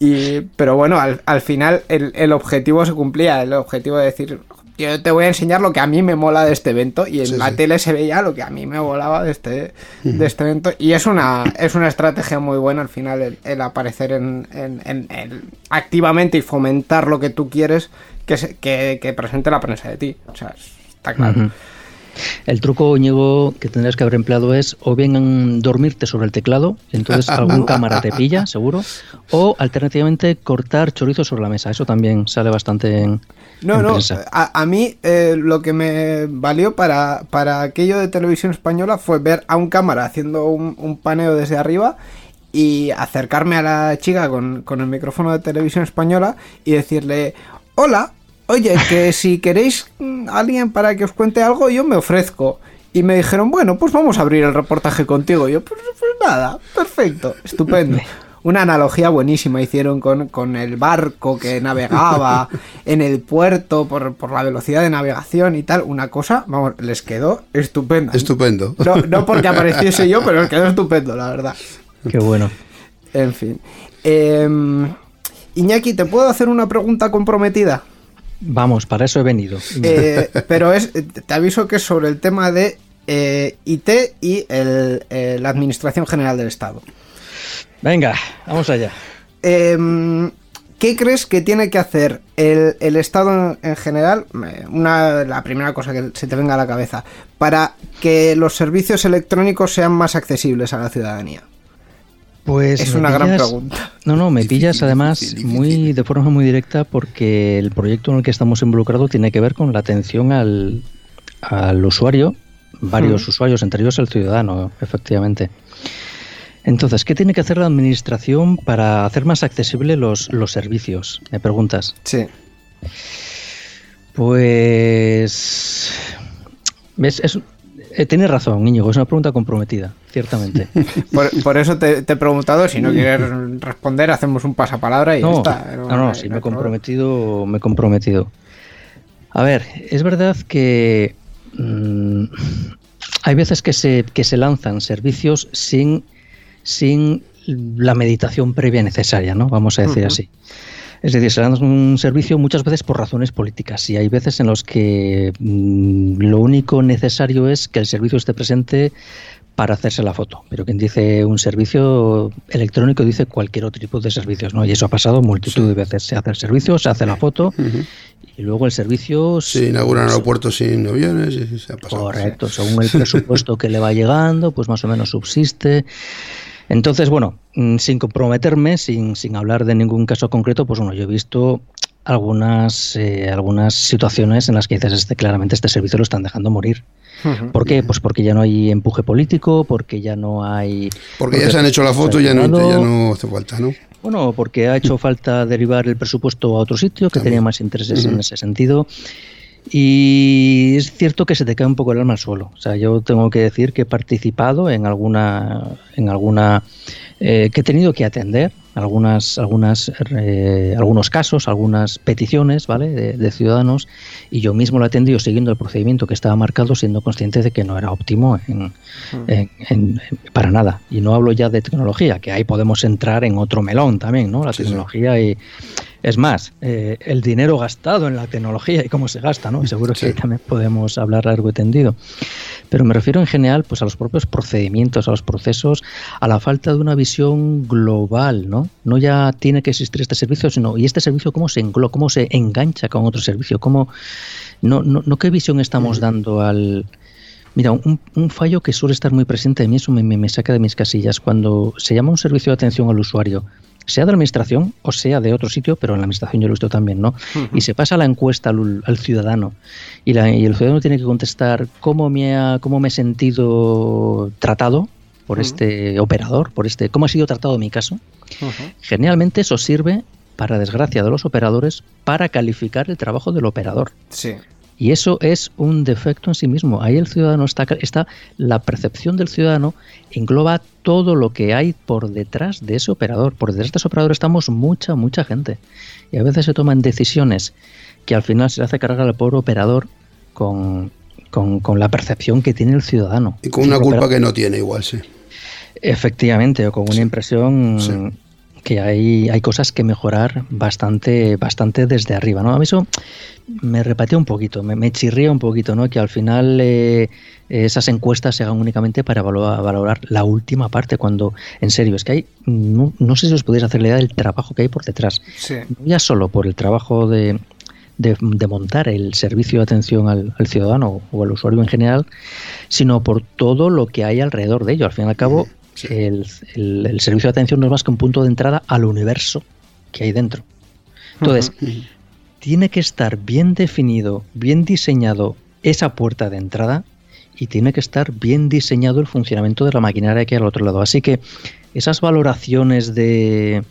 Y, pero bueno, al, al final el, el objetivo se cumplía, el objetivo de decir, yo te voy a enseñar lo que a mí me mola de este evento y en Sí, la sí. tele se veía lo que a mí me molaba de este, de este evento y es una, es una estrategia muy buena al final el, el aparecer en, en- en- en- activamente y fomentar lo que tú quieres que, se- que, que presente la prensa de ti. O sea, está claro. El truco, Ñigo, que tendrías que haber empleado es o bien dormirte sobre el teclado, entonces algún cámara te pilla, seguro, o alternativamente cortar chorizo sobre la mesa. Eso también sale bastante en, No, en no, a, a mí eh, lo que me valió para, para aquello de televisión española fue ver a un cámara haciendo un, un paneo desde arriba y acercarme a la chica con, con el micrófono de televisión española y decirle, hola, oye, que si queréis mm, alguien para que os cuente algo, yo me ofrezco. Y me dijeron, bueno, pues vamos a abrir el reportaje contigo. Y yo, pues, pues nada, perfecto, estupendo. Una analogía buenísima hicieron con, con el barco que navegaba en el puerto por, por la velocidad de navegación y tal. Una cosa, vamos, les quedó estupenda. Estupendo. No, no porque apareciese yo, pero les quedó estupendo, la verdad. Qué bueno. En fin. Em, Iñaki, ¿te puedo hacer una pregunta comprometida? Vamos, para eso he venido. Eh, pero es, te aviso que es sobre el tema de eh, IT y el, eh, la Administración General del Estado. Venga, vamos allá. Em, ¿Qué crees que tiene que hacer el, el Estado en, en general? Una, la primera cosa que se te venga a la cabeza, para que los servicios electrónicos sean más accesibles a la ciudadanía. Pues Es una gran pregunta. No, no, me Difícil, pillas además difícil, muy de forma muy directa porque el proyecto en el que estamos involucrados tiene que ver con la atención al, al usuario, varios Hmm. usuarios, entre ellos el ciudadano, efectivamente. Entonces, ¿qué tiene que hacer la administración para hacer más accesibles los, los servicios? Me preguntas. Sí. Pues. ¿Ves? Es, eh, tienes razón, Íñigo, es una pregunta comprometida, ciertamente. Por, por eso te, te he preguntado, si no quieres responder, hacemos un pasapalabra y ya está. no, no, sí, no me he comprometido, me he comprometido. A ver, es verdad que mm, hay veces que se, que se lanzan servicios sin, sin la meditación previa necesaria, ¿no? Vamos a decir así. Es decir, se lanza un servicio muchas veces por razones políticas y hay veces en los que mm, lo único necesario es que el servicio esté presente para hacerse la foto. Pero quien dice un servicio electrónico dice cualquier otro tipo de servicios, ¿no? Y eso ha pasado multitud de veces. Se hace el servicio, se hace la foto y luego el servicio... Se inauguran aeropuertos sin aviones y se ha pasado. Correcto, según el presupuesto que le va llegando, pues más o menos subsiste. Entonces, bueno, mm, sin comprometerme, sin, sin hablar de ningún caso concreto, pues bueno, yo he visto algunas, eh, algunas situaciones en las que dices, este, claramente este servicio lo están dejando morir. ¿Por qué? Pues porque ya no hay empuje político, porque ya no hay... Porque ya se han hecho la foto y ya no, Cerrado. ya no hace falta, ¿no? Bueno, porque ha hecho falta derivar el presupuesto a otro sitio que También. tenía más intereses en ese sentido. Y es cierto que se te cae un poco el alma al suelo. O sea, yo tengo que decir que he participado en alguna, en alguna, eh, que he tenido que atender algunas, algunas, eh, algunos casos, algunas peticiones, ¿vale? De, de ciudadanos y yo mismo lo he atendido siguiendo el procedimiento que estaba marcado, siendo consciente de que no era óptimo en, en- en- para nada. Y no hablo ya de tecnología, que ahí podemos entrar en otro melón también, ¿no? La Sí, sí. tecnología y es más, eh, el dinero gastado en la tecnología y cómo se gasta, ¿no? Seguro que ahí también podemos hablar largo y tendido. Pero me refiero en general pues a los propios procedimientos, a los procesos, a la falta de una visión global, ¿no? No ya tiene que existir este servicio, sino y este servicio cómo se engloba, cómo se engancha con otro servicio, cómo no, no, no qué visión estamos dando al Mira, un, un fallo que suele estar muy presente en mí, eso me, me- me saca de mis casillas, cuando se llama un servicio de atención al usuario, sea de la administración o sea de otro sitio, pero en la administración yo lo he visto también, ¿no? Y se pasa la encuesta al, al ciudadano y, la- y el ciudadano tiene que contestar cómo me, ha, cómo me he sentido tratado por este operador, por este, cómo ha sido tratado mi caso. Ujú. Generalmente eso sirve, para desgracia de los operadores, para calificar el trabajo del operador. Sí. Y eso es un defecto en sí mismo. Ahí el ciudadano está, está, la percepción del ciudadano engloba todo lo que hay por detrás de ese operador. Por detrás de ese operador estamos mucha, mucha gente. Y a veces se toman decisiones que al final se le hace cargar al pobre operador con, con, con la percepción que tiene el ciudadano. Y con una culpa que no tiene igual, sí. Efectivamente, o con una impresión Sí. Que hay, hay cosas que mejorar bastante, bastante desde arriba, ¿no? A mí eso me repatea un poquito, me, me chirría un poquito, ¿no? Que al final eh, esas encuestas se hagan únicamente para valorar, valorar la última parte, cuando, en serio, es que hay, no, no sé si os podéis hacer la idea del trabajo que hay por detrás. Sí. No ya solo por el trabajo de, de, de montar el servicio de atención al, al ciudadano o al usuario en general, sino por todo lo que hay alrededor de ello. Al fin y al cabo, Sí. el, el- el servicio de atención no es más que un punto de entrada al universo que hay dentro. Entonces, tiene que estar bien definido, bien diseñado esa puerta de entrada y tiene que estar bien diseñado el funcionamiento de la maquinaria que hay al otro lado. Así que esas valoraciones de...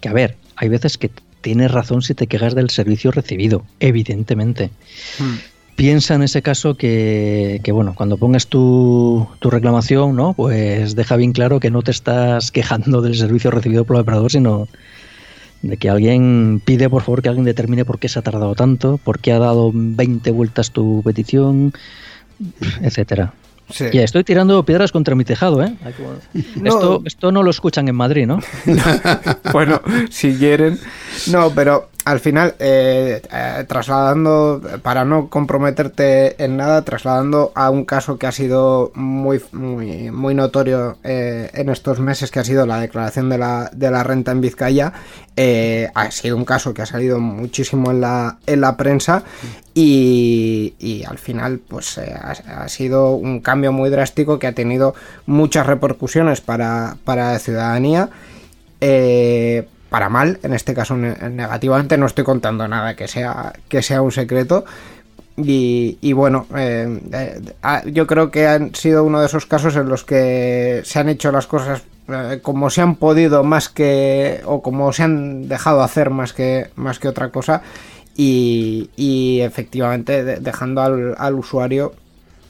que a ver, hay veces que tienes razón si te quejas del servicio recibido, evidentemente. Mm. Piensa en ese caso que, que, bueno, cuando pongas tu, tu reclamación, ¿no? Pues deja bien claro que no te estás quejando del servicio recibido por el operador, sino de que alguien pide, por favor, que alguien determine por qué se ha tardado tanto, por qué ha dado 20 vueltas tu petición, etcétera. Sí. Ya estoy tirando piedras contra mi tejado, ¿eh? No. Esto, esto no lo escuchan en Madrid, ¿no? bueno, si quieren. No, pero al final, eh, eh, trasladando, para no comprometerte en nada, trasladando a un caso que ha sido muy, muy, muy notorio eh, en estos meses, que ha sido la declaración de la, de la renta en Vizcaya, ha sido un caso que ha salido muchísimo en la, en la prensa y, y al final pues ha, ha sido un cambio muy drástico que ha tenido muchas repercusiones para, para la ciudadanía. Eh, para mal, en este caso ne- negativamente, no estoy contando nada que sea, que sea un secreto. Y, bueno, eh, eh, ah, yo creo que han sido uno de esos casos en los que se han hecho las cosas eh, como se han podido más que o como se han dejado hacer más que más que otra cosa y, efectivamente de- dejando al, al usuario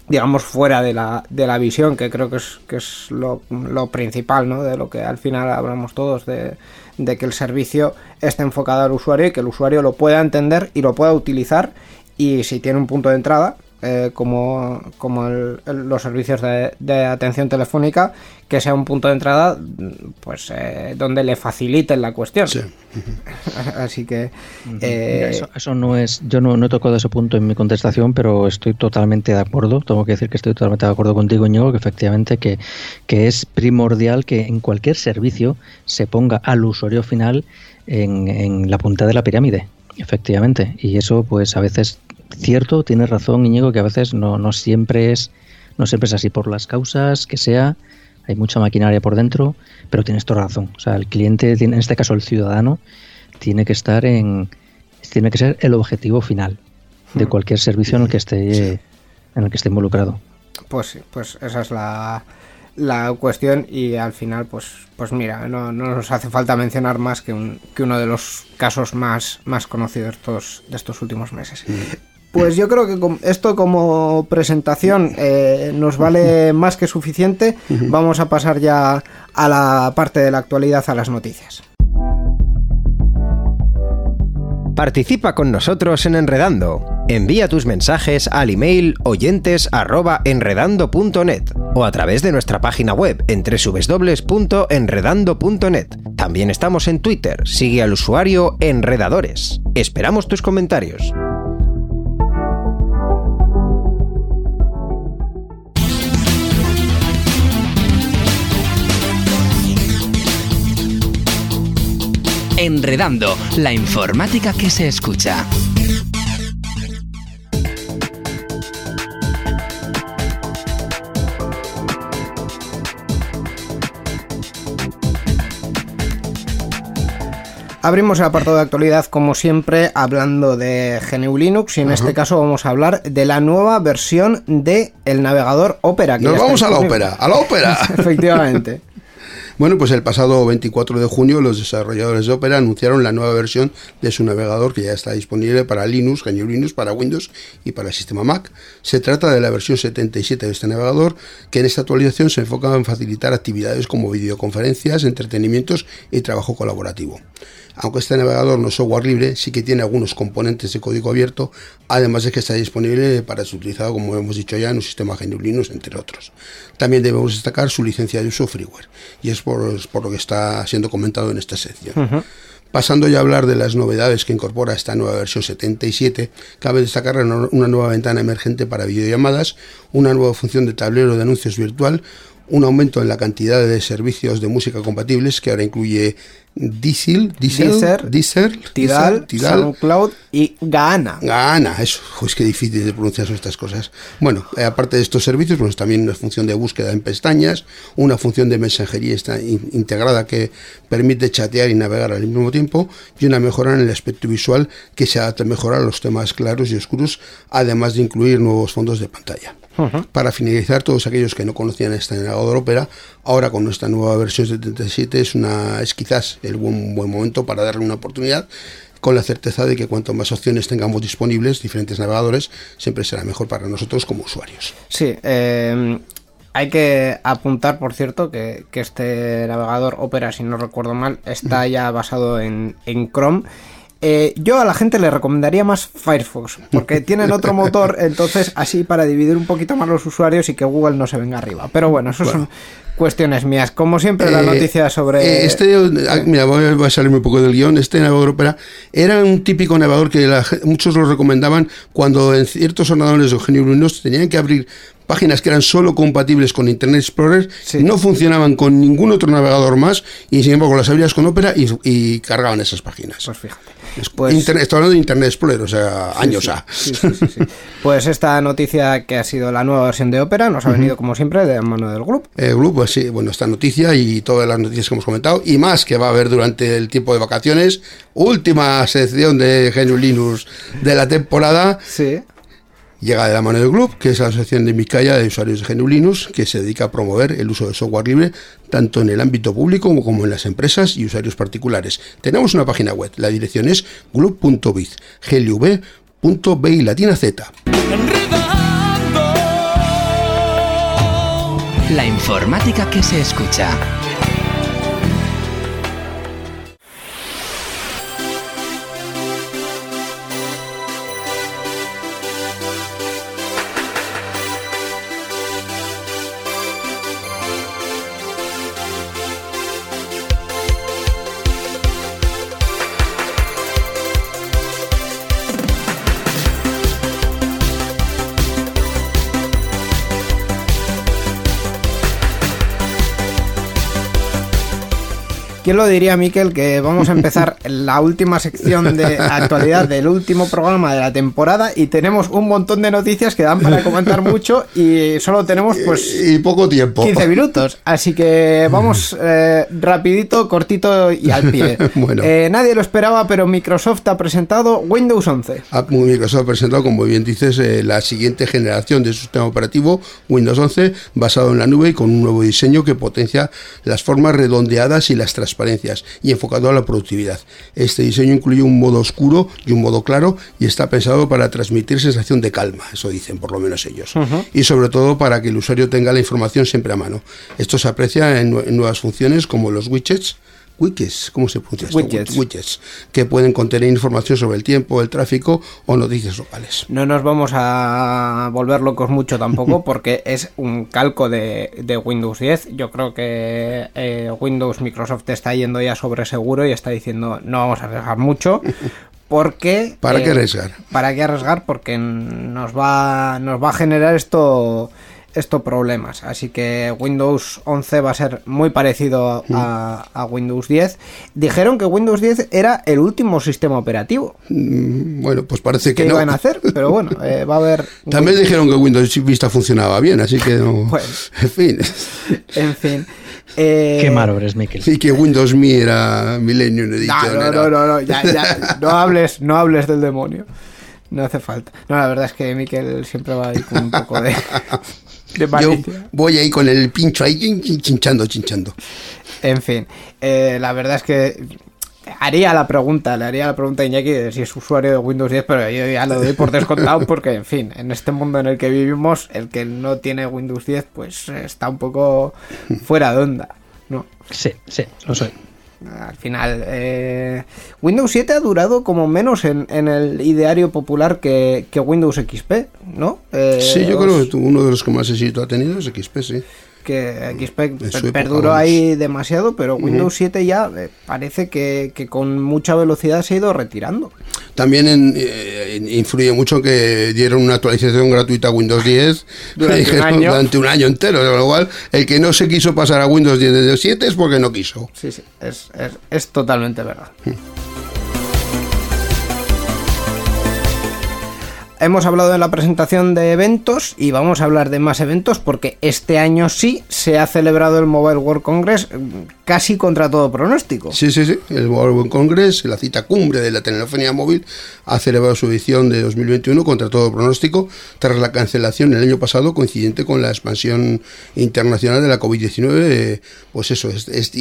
digamos fuera de la, de la visión que creo que es, que es lo, lo principal ¿no? de lo que al final hablamos todos de, de que el servicio esté enfocado al usuario y que el usuario lo pueda entender y lo pueda utilizar. Y si tiene un punto de entrada eh, como, como el- el- los servicios de, de atención telefónica que sea un punto de entrada pues eh, donde le faciliten la cuestión Sí. así que eh, eso, eso no es, yo no, no he tocado ese punto en mi contestación, pero estoy totalmente de acuerdo. Tengo que decir que estoy totalmente de acuerdo contigo, Íñigo, que efectivamente que, que es primordial que en cualquier servicio se ponga al usuario final en, en la punta de la pirámide, efectivamente. Y eso, pues a veces, cierto, tienes razón, Íñigo, que a veces no, no siempre es, no siempre es así por las causas que sea. Hay mucha maquinaria por dentro, pero tienes toda razón. O sea, el cliente, tiene- en este caso el ciudadano, tiene que estar en tiene que ser el objetivo final de cualquier servicio en el que esté en el que esté involucrado. Pues sí, pues esa es la, la cuestión y al final pues pues mira, no, no nos hace falta mencionar más que, un, que uno de los casos más, más conocidos de estos, de estos últimos meses. Pues yo creo que esto como presentación eh, nos vale más que suficiente. Vamos a pasar ya a la parte de la actualidad, a las noticias. Participa con nosotros en Enredando. Envía tus mensajes al email oyentes@enredando.net o a través de nuestra página web en www.enredando.net. También estamos en Twitter. Sigue al usuario Enredadores. Esperamos tus comentarios. Enredando, la informática que se escucha. Abrimos el apartado de actualidad como siempre hablando de GNU Linux y en este caso vamos a hablar de la nueva versión de el navegador Opera. que Nos vamos a la ópera, a la ópera. Efectivamente. Bueno, pues el pasado 24 de junio los desarrolladores de Opera anunciaron la nueva versión de su navegador que ya está disponible para Linux, GNU Linux, para Windows y para el sistema Mac. Se trata de la versión 77 de este navegador que en esta actualización se enfoca en facilitar actividades como videoconferencias, entretenimientos y trabajo colaborativo. Aunque este navegador no es software libre, sí que tiene algunos componentes de código abierto, además de que está disponible para ser utilizado, como hemos dicho ya, en un sistema GNU Linux, entre otros. También debemos destacar su licencia de uso freeware, y es por, por lo que está siendo comentado en esta sección. Pasando ya a hablar de las novedades que incorpora esta nueva versión 77, cabe destacar una nueva ventana emergente para videollamadas, una nueva función de tablero de anuncios virtual, un aumento en la cantidad de servicios de música compatibles que ahora incluye Diesel, Diesel, Tidal, SoundCloud y Gaana. Gana, eso, es que difícil de pronunciar estas cosas. Bueno, eh, aparte de estos servicios, pues también una función de búsqueda en pestañas, una función de mensajería está in- integrada que permite chatear y navegar al mismo tiempo, y una mejora en el aspecto visual que se adapta mejor a los temas claros y oscuros, además de incluir nuevos fondos de pantalla. Para finalizar, todos aquellos que no conocían este navegador Opera, ahora con nuestra nueva versión 77 es, una, es quizás el buen, buen momento para darle una oportunidad con la certeza de que cuanto más opciones tengamos disponibles, diferentes navegadores, siempre será mejor para nosotros como usuarios. Sí, eh, hay que apuntar, por cierto, que, que este navegador Opera, si no recuerdo mal, está ya basado en, en Chrome. Eh, yo a la gente le recomendaría más Firefox, porque tienen otro motor, entonces así para dividir un poquito más los usuarios y que Google no se venga arriba. Pero bueno, eso son cuestiones mías. Como siempre, la Eh, noticia sobre. eh, este, ah, mira, voy a, salirme un poco del guion. Este navegador Opera era un típico navegador que la muchos lo recomendaban cuando en ciertos ordenadores de Eugenio Luminos tenían que abrir páginas que eran solo compatibles con Internet Explorer, Sí. no funcionaban con ningún otro navegador más y sin embargo las abrías con Opera y, y cargaban esas páginas. Pues fíjate. Es- pues- Internet- estoy hablando de Internet Explorer, o sea, años sí, A. sí, sí. Pues esta noticia que ha sido la nueva versión de Opera nos ha venido como siempre de mano del grupo. Eh, Blue, pues sí, bueno, esta noticia y todas las noticias que hemos comentado y más que va a haber durante el tiempo de vacaciones. Última sección de Genio Linux de la temporada. Sí. Llega de la mano del Club, que es la asociación de Micaya de usuarios de GNU Linux, que se dedica a promover el uso de software libre tanto en el ámbito público como- en las empresas y usuarios particulares. Tenemos una página web, la dirección es glub.biz, glub.bi latina z. La informática que se escucha. ¿Quién lo diría, Miquel, que vamos a empezar la última sección de actualidad del último programa de la temporada y tenemos un montón de noticias que dan para comentar mucho y solo tenemos pues Y poco tiempo. 15 minutos. Así que vamos eh, rapidito, cortito y al pie. Bueno. Eh, nadie lo esperaba, pero Microsoft ha presentado Windows 11. Ha- Microsoft ha presentado, como bien dices, eh, la siguiente generación de su sistema operativo, Windows 11, basado en la nube y con un nuevo diseño que potencia las formas redondeadas y las transparencias y enfocado a la productividad. Este diseño incluye un modo oscuro y un modo claro y está pensado para transmitir sensación de calma, eso dicen por lo menos ellos. Y sobre todo para que el usuario tenga la información siempre a mano. Esto se aprecia en, nue- en nuevas funciones como los widgets, Widgets, ¿cómo se pronuncia? Widgets. Widgets, que pueden contener información sobre el tiempo, el tráfico o noticias locales. No nos vamos a volver locos mucho tampoco porque es un calco de, de Windows 10. Yo creo que eh, Windows Microsoft está yendo ya sobre seguro y está diciendo no vamos a arriesgar mucho. Porque... ¿Para eh, qué arriesgar? ¿Para qué arriesgar? Porque nos va, nos va a generar esto, esto problemas. Así que Windows 11 va a ser muy parecido a, a Windows 10. Dijeron que Windows 10 era el último sistema operativo Mm, Bueno, pues parece que que no. iban a hacer, pero bueno, eh, va a haber... También dijeron que Windows Vista funcionaba bien, así que no. Bueno. En fin. En fin. Eh, Qué malo eres, Miquel. Sí, que Windows Me era Millennium No, Edition. no, era- no, no, no, ya, ya, no hables, no hables del demonio. No hace falta. No, la verdad es que Miquel siempre va ahí con un poco de, de Yo voy ahí con el pincho ahí chin, chin, chinchando, chinchando. En fin, eh, la verdad es que haría la pregunta, le haría la pregunta a Iñaki de si es usuario de Windows 10, pero yo ya lo doy por descontado porque, en fin, en este mundo en el que vivimos, el que no tiene Windows 10, pues eh, está un poco fuera de onda, ¿no? Sí, sí, lo soy. Al final, eh, Windows 7 ha durado como menos en, en el ideario popular que, que Windows XP, ¿no? Eh, Sí, yo creo que uno de los que más éxito ha tenido es XP, sí. que XP época, perduró vamos. ahí demasiado, pero Windows 7 ya eh, parece que, que con mucha velocidad se ha ido retirando. También en- eh, influye mucho que dieron una actualización gratuita a Windows 10 Durante un año. durante un año entero, con lo cual el que no se quiso pasar a Windows 10 desde el 7 es porque no quiso. Sí, sí, es, es, es totalmente verdad. Hemos hablado en la presentación de eventos y vamos a hablar de más eventos porque este año sí se ha celebrado el Mobile World Congress mm, casi contra todo pronóstico. Sí, sí, sí. El World Congress, la cita cumbre de la telefonía móvil, ha celebrado su edición de 2021 contra todo pronóstico, tras la cancelación el año pasado coincidente con la expansión internacional de la COVID-19. eh, pues eso, es, es-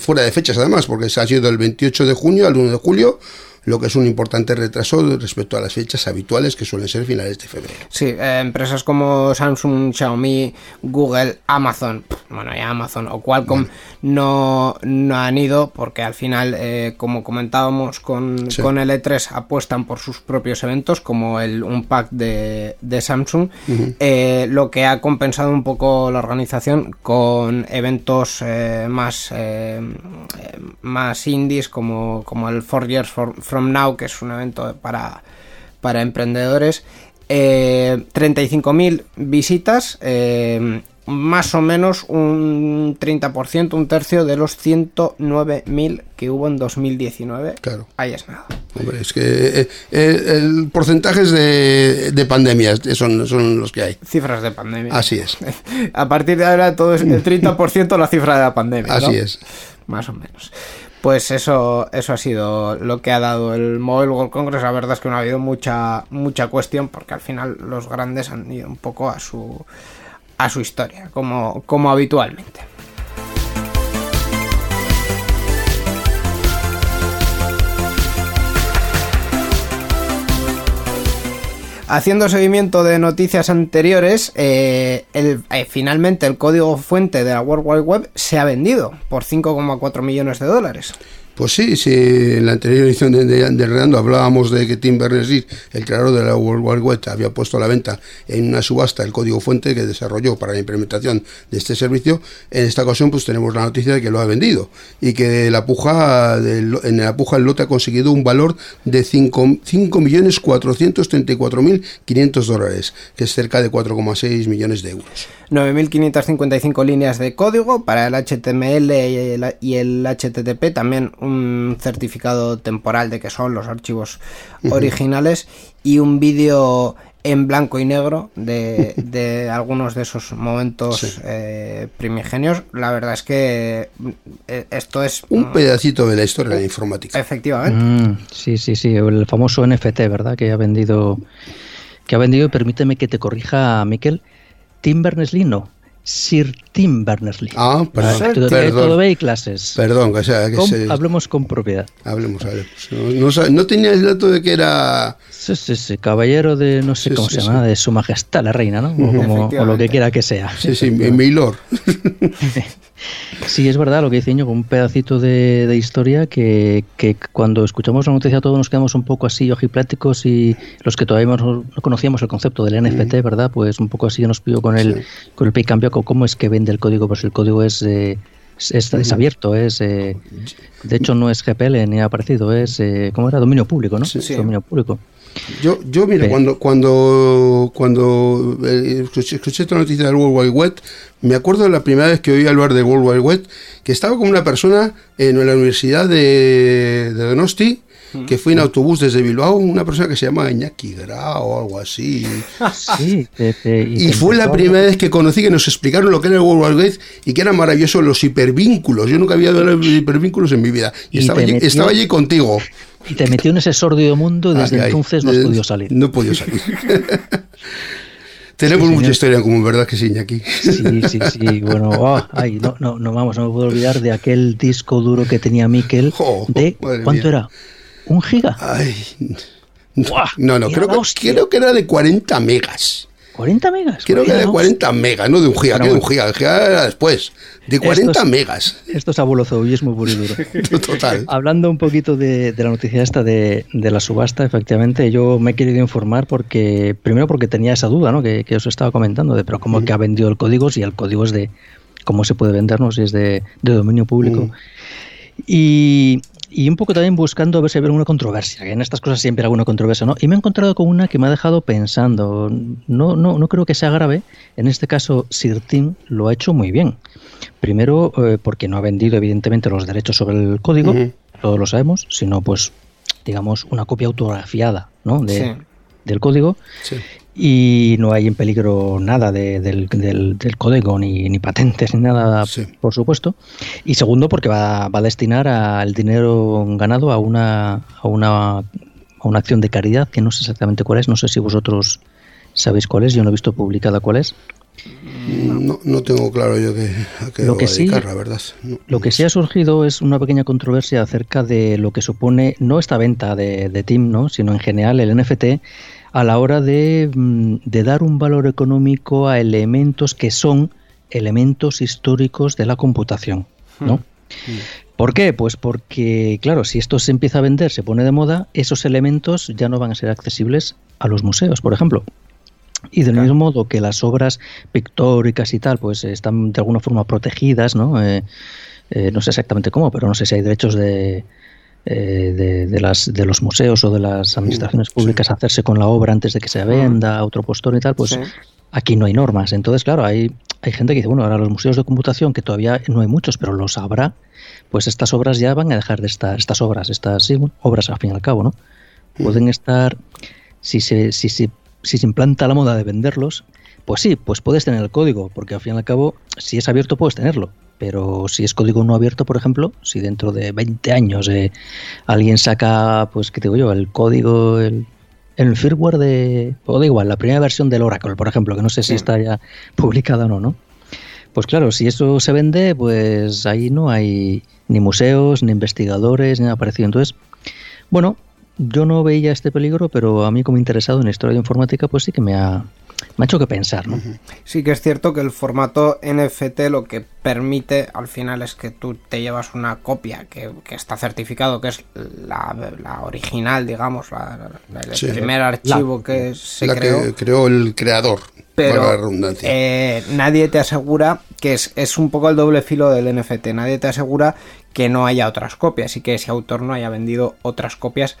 fuera de fechas además, porque se ha sido del 28 de junio al 1 de julio. Lo que es un importante retraso respecto a las fechas habituales que suelen ser finales de febrero. Sí, eh, empresas como Samsung, Xiaomi, Google, Amazon, bueno, ya Amazon o Qualcomm no, no han ido porque al final, eh, como comentábamos con, Sí. con el E3, apuestan por sus propios eventos como el Unpack de, de Samsung, eh, lo que ha compensado un poco la organización con eventos eh, más, más indies como, como el Four Years for- From Now, que es un evento para, para emprendedores. Eh, 35.000 visitas, eh, más o menos un 30%, un tercio de los 109.000 que hubo en 2019. Claro. Ahí es nada. Hombre, es que eh, eh, el porcentajes de, de pandemias son, son los que hay. Cifras de pandemia. Así es. A partir de ahora todo es el 30% la cifra de la pandemia. ¿no? Así es. Más o menos. Pues eso, eso ha sido lo que ha dado el Mobile World Congress. La verdad es que no ha habido mucha, mucha cuestión porque al final los grandes han ido un poco a su, a su historia, como, como habitualmente. Haciendo seguimiento de noticias anteriores, eh, eh, finalmente el código fuente de la World Wide Web se ha vendido por 5,4 millones de dólares. Pues sí, sí, en la anterior edición de, de, de hablábamos de que Tim Berners-Lee, el creador de la World Wide Web, había puesto a la venta en una subasta el código fuente que desarrolló para la implementación de este servicio. En esta ocasión pues tenemos la noticia de que lo ha vendido y que la puja del- en la puja el lote ha conseguido un valor de 5.434.500 dólares, que es cerca de 4,6 millones de euros. 9.555 líneas de código para el HTML y el, y el HTTP, también un certificado temporal de que son los archivos originales y un vídeo en blanco y negro de, de algunos de esos momentos Sí. eh, primigenios. La verdad es que eh, esto es... Un pedacito de la historia de la informática. Efectivamente. Mm, sí, sí, sí, el famoso NFT, ¿verdad? Que ha vendido, que ha vendido, permíteme que te corrija, Miquel, Tim Berners-Lee no, Sir Tim Berners-Lee. Ah, perdón, Todo- todo, perdón. todo y clases. Perdón, que sea, que se- Hablemos con propiedad. Hablemos, hablemos. No, no no tenía el dato de que era. Sí, sí, sí, caballero de no sé Sí, cómo sí, se llama, sí. de su majestad la reina, ¿no? O, como- o lo que quiera que sea. Sí, sí, mi mi lord. Sí, es verdad lo que dice Íñigo, un pedacito de, de historia que, que cuando escuchamos la noticia todos nos quedamos un poco así ojipláticos y los que todavía no, no conocíamos el concepto del NFT, ¿verdad? Pues un poco así nos pidió con el, Sí. con el pay cambio, cómo es que vende el código, pues el código es... eh, es, es- abierto, es eh, de hecho no es GPL ni ha parecido, es eh, ¿cómo era? Dominio público, ¿no? Sí. Sí. Dominio público. Yo, yo mira, Sí. cuando cuando cuando eh, escuché, escuché esta noticia del World Wide Web, me acuerdo de la primera vez que oí hablar del World Wide Web, que estaba con una persona en la Universidad de, de Donosti, que fue en autobús desde Bilbao, una persona que se llama Iñaki Grau o algo así. Sí, te- te- Y fue la primera vez que conocí que nos explicaron lo que era el World Wide Web y que eran maravillosos los hipervínculos. Yo nunca había visto los hipervínculos en mi vida. Y, Y estaba, allí, metió- estaba allí contigo. Y te metió en ese sórdido mundo y desde Ay, ay. entonces no has podido salir. No he podido salir. Tenemos Sí, mucha historia en común, ¿verdad que sí, Iñaki? Sí, sí, sí. Bueno, oh, ay, no, no, no, vamos, no me puedo olvidar de aquel disco duro que tenía Miquel. Jo, de, ¿Cuánto mía. era? ¿Un giga? Ay. Buah, No, no, creo que, creo que era de 40 megas. ¿40 megas? Creo que era de Era 40 megas, no de un giga, que de un giga. El giga era después. De 40 Esto es- megas. Esto es abuelo zoollismo puro y duro. Total. Hablando un poquito de, de la noticia esta de, de la subasta, efectivamente, yo me he querido informar porque, primero porque tenía esa duda, ¿no? Que, que os estaba comentando, de pero cómo que ha vendido el código si el código es de cómo se puede vendernos si es de, de dominio público. Mm. Y, y un poco también buscando a ver si había alguna controversia, que en estas cosas siempre hay alguna controversia, ¿no? Y me he encontrado con una que me ha dejado pensando. No, no, no creo que sea grave. En este caso, Sir Tim lo ha hecho muy bien. Primero, eh, porque no ha vendido, evidentemente, los derechos sobre el código, Ujú. todos lo sabemos, sino, pues, digamos, una copia autografiada ¿no? de, Sí. del código. Sí. Y no hay en peligro nada de- del, del- del código, ni, ni patentes, ni nada, Sí. por supuesto. Y segundo, porque va, va a destinar al dinero ganado a una, a, una, a una acción de caridad, que no sé exactamente cuál es, no sé si vosotros sabéis cuál es, yo no he visto publicada cuál es, No, no tengo claro yo que, a qué Lo que sí- dedicar, la verdad. No, Lo que sí ha surgido es una pequeña controversia acerca de lo que supone no esta venta de, de Team, ¿no? sino en general el NFT a la hora de, mm, de dar un valor económico a elementos que son elementos históricos de la computación. ¿no? ¿Por qué? Pues porque, claro, si esto se empieza a vender, se pone de moda, esos elementos ya no van a ser accesibles a los museos, por ejemplo. Y del mismo modo que las obras pictóricas y tal, pues están de alguna forma protegidas, ¿no? Eh, eh, no sé exactamente cómo, pero no sé si hay derechos de, eh, de, de las, de los museos o de las administraciones públicas hacerse con la obra antes de que se venda a otro postor y tal, pues Sí. aquí no hay normas. Entonces, claro, hay, hay gente que dice, bueno, ahora los museos de computación, que todavía no hay muchos, pero los habrá, pues estas obras ya van a dejar de estar, estas obras, estas sí, obras al fin y al cabo, ¿no? Pueden estar, si se, si, se, si se implanta la moda de venderlos, pues sí, pues puedes tener el código, porque al fin y al cabo, si es abierto, puedes tenerlo. Pero si es código no abierto, por ejemplo, si dentro de 20 años eh, alguien saca, pues, ¿qué te digo yo? El código, el, el firmware de. O da igual, la primera versión del Oracle, por ejemplo, que no sé si está ya publicada o no, ¿no? Pues claro, si eso se vende, pues ahí no hay ni museos, ni investigadores, ni nada parecido. Entonces, bueno, yo no veía este peligro, pero a mí como interesado en historia de informática, pues sí que me ha, me ha hecho que pensar, ¿no? Sí que es cierto que el formato NFT lo que permite al final es que tú te llevas una copia que, que está certificado, que es la, la original, digamos, la- la- el Sí. primer archivo que se la creó. que creó el creador, pero la redundancia. eh, nadie te asegura que es, es un poco el doble filo del NFT. Nadie te asegura que no haya otras copias y que ese autor no haya vendido otras copias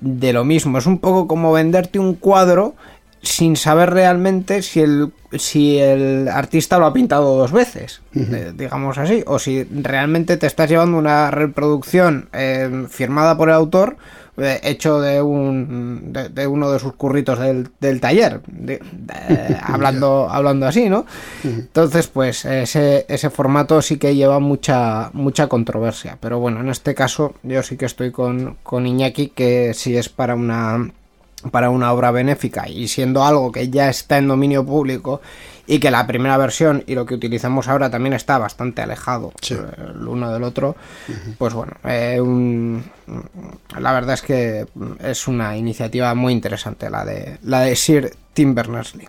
de lo mismo. Es un poco como venderte un cuadro sin saber realmente si el, si el artista lo ha pintado dos veces, eh, digamos así, o si realmente te estás llevando una reproducción eh, firmada por el autor eh, hecho de un de, de uno de sus curritos del, del taller de- hablando hablando así no entonces pues ese, ese formato sí que lleva mucha mucha controversia pero bueno en este caso yo sí que estoy con, con Iñaki que si es para una para una obra benéfica y siendo algo que ya está en dominio público y que la primera versión y lo que utilizamos ahora también está bastante alejado Sí. eh, el uno del otro, pues bueno, eh, un- la verdad es que es una iniciativa muy interesante la de la de Sir Tim Berners-Lee.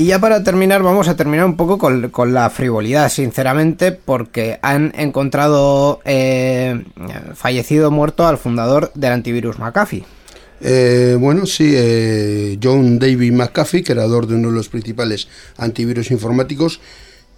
Y ya para terminar, vamos a terminar un poco con, con la frivolidad, sinceramente, porque han encontrado eh, fallecido muerto al fundador del antivirus McAfee. Eh, bueno, sí, eh, John David McAfee, creador de uno de los principales antivirus informáticos,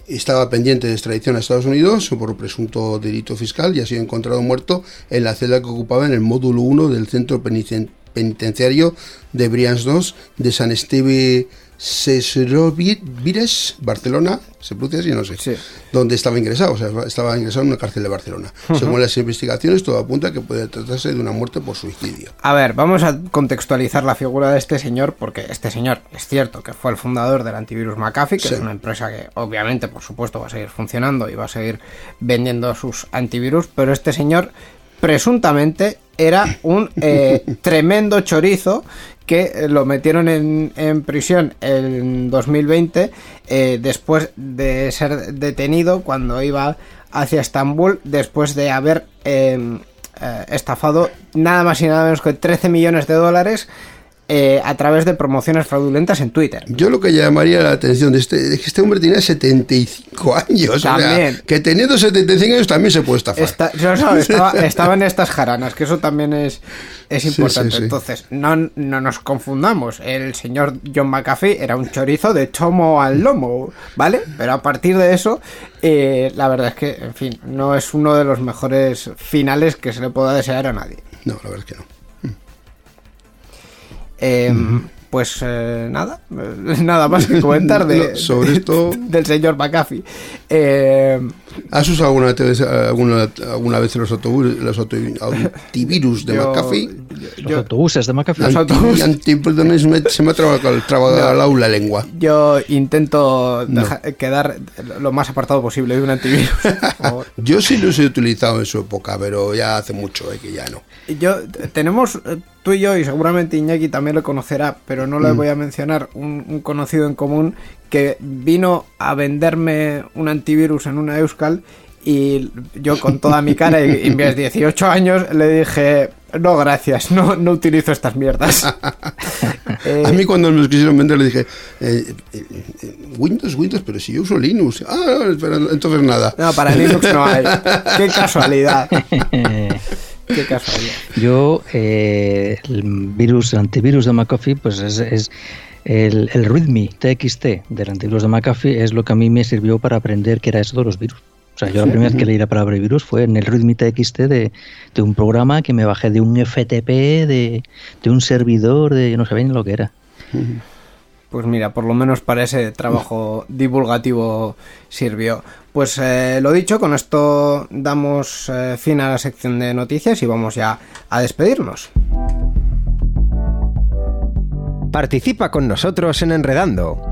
estaba pendiente de extradición a Estados Unidos por presunto delito fiscal y ha sido encontrado muerto en la celda que ocupaba en el módulo 1 del centro penitenciario de Brians 2 de San Esteve Sesrovires, Barcelona, se pronuncia así, no sé, Sí. donde estaba ingresado, o sea, estaba ingresado en una cárcel de Barcelona. Según las investigaciones, todo apunta a que puede tratarse de una muerte por suicidio. A ver, vamos a contextualizar la figura de este señor, porque este señor es cierto que fue el fundador del antivirus McAfee, que Sí. es una empresa que obviamente, por supuesto, va a seguir funcionando y va a seguir vendiendo sus antivirus, pero este señor presuntamente era un eh, tremendo chorizo que eh, lo metieron en, en prisión en 2020 eh, después de ser detenido cuando iba hacia Estambul después de haber eh, estafado nada más y nada menos que 13 millones de dólares eh, a través de promociones fraudulentas en Twitter. Yo lo que llamaría la atención de este, es que este hombre tenía 75 años. o sea, También. que teniendo 75 años también se puede estafar. Esta- no, no, estaba, estaba en estas jaranas, que eso también es, es Sí, importante. sí, sí. Entonces, no, no nos confundamos. El señor John McAfee era un chorizo de chomo al lomo, ¿vale? Pero a partir de eso, eh, la verdad es que, en fin, no es uno de los mejores finales que se le pueda desear a nadie. No, la verdad es que no. Eh, Pues eh, nada, eh, nada más que comentar de, No, sobre esto- del señor McAfee. Eh, ¿Has usado alguna vez, alguna, alguna vez los, autobús, los auto- antivirus de yo- McAfee? yo- Los autobuses de McAfee. Los Anti, autobuses. anti- perdón, se me, se me ha trabado trabado la lengua. Yo intento deja- quedar lo más apartado posible de un antivirus. por favor. Yo sí los he utilizado en su época, pero ya hace mucho eh, que ya no. Yo tenemos eh, tú y yo y seguramente Iñaki también lo conocerá, pero no Mm. le voy a mencionar un, un conocido en común que vino a venderme un antivirus en una Euskal y yo con toda mi cara y, y mis 18 años le dije no gracias, no, no utilizo estas mierdas. Eh, A mí cuando me los quisieron vender le dije, eh, eh, eh, Windows, Windows, pero si yo uso Linux. Ah, no, espera, entonces nada. no, para Linux no hay. Qué casualidad. Qué casualidad. Yo, eh, el virus, el antivirus de McAfee, pues es, es el, el README TXT del antivirus de McAfee es lo que a mí me sirvió para aprender qué era eso de los virus. O sea, yo la primera vez que leí la palabra virus fue en el README TXT de, de un programa que me bajé de un FTP, de, de un servidor, de yo no sabía ni lo que era. Pues mira, por lo menos para ese trabajo divulgativo sirvió. Pues eh, lo dicho, con esto damos eh, fin a la sección de noticias y vamos ya a despedirnos. Participa con nosotros en Enredando.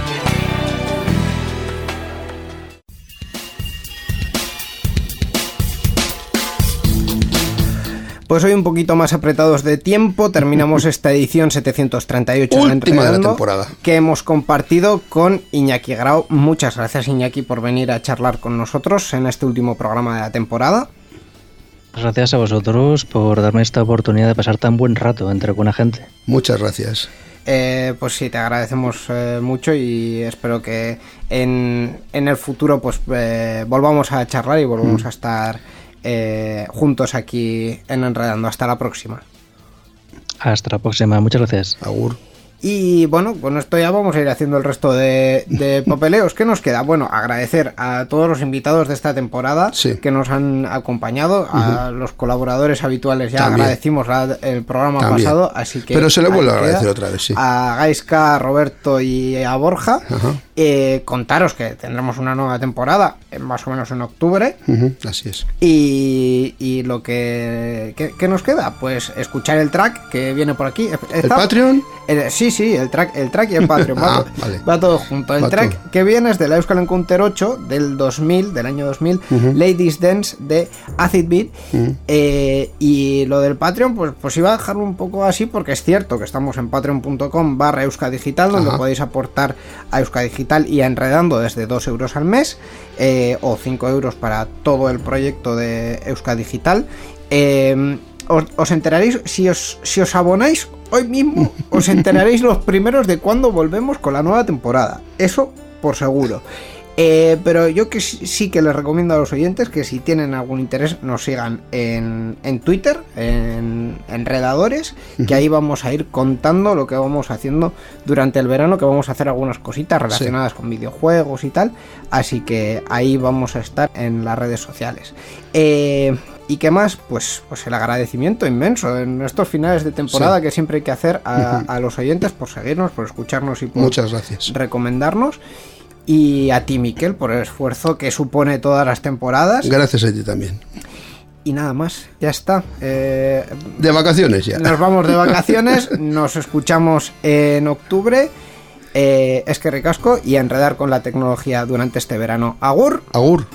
Pues hoy un poquito más apretados de tiempo, terminamos esta edición 738 de Última de la temporada. que hemos compartido con Iñaki Grau. Muchas gracias Iñaki por venir a charlar con nosotros en este último programa de la temporada. Gracias a vosotros por darme esta oportunidad de pasar tan buen rato entre buena gente. Muchas gracias. Eh, pues sí, te agradecemos eh, mucho y espero que en, en el futuro pues eh, volvamos a charlar y volvamos a estar eh, juntos aquí en Enredando. Hasta la próxima. Hasta la próxima. Muchas gracias. Agur. Y bueno, con esto ya vamos a ir haciendo el resto de, de papeleos. ¿Qué nos queda? Bueno, agradecer a todos los invitados de esta temporada Sí. que nos han acompañado, a los colaboradores habituales ya También. agradecimos la- el programa También. pasado, así que... Pero se le ahí vuelve a agradecer otra vez, sí. A Gaiska, a Roberto y a Borja. Ajá. Eh, contaros que tendremos una nueva temporada, eh, más o menos en octubre. Así es. Y, y lo que, que- que nos queda, pues escuchar el track que viene por aquí. ¿El Patreon? El- sí, sí, el track, el track y el Patreon. va, Ah, vale. va todo junto. El Va track todo. que viene es de la Euskal Encounter 8 del 2000, del año 2000, Ladies Dance de Acid Beat. Eh, y lo del Patreon, pues, pues iba a dejarlo un poco así porque es cierto que estamos en patreon.com barra Euskadigital, donde podéis aportar a Euskadigital y a Enredando desde 2 euros al mes eh, o 5 euros para todo el proyecto de Euskadigital. Eh, os, os enteraréis, si os, si os abonáis hoy mismo, os enteraréis los primeros de cuándo volvemos con la nueva temporada. Eso por seguro. Eh, pero yo que sí, que les recomiendo a los oyentes que si tienen algún interés nos sigan en, en Twitter, en Enredadores, que ahí vamos a ir contando lo que vamos haciendo durante el verano, que vamos a hacer algunas cositas relacionadas con videojuegos y tal. Así que ahí vamos a estar en las redes sociales. Eh, ¿Y qué más? Pues, pues el agradecimiento inmenso en estos finales de temporada Sí. que siempre hay que hacer a, a los oyentes por seguirnos, por escucharnos y por Muchas gracias. recomendarnos. Y a ti, Miquel, por el esfuerzo que supone todas las temporadas. Gracias a ti también. Y nada más, ya está. Eh, De vacaciones ya. nos vamos de vacaciones, nos escuchamos en octubre. Eh, es que ricasco y a enredar con la tecnología durante este verano. Agur. Agur.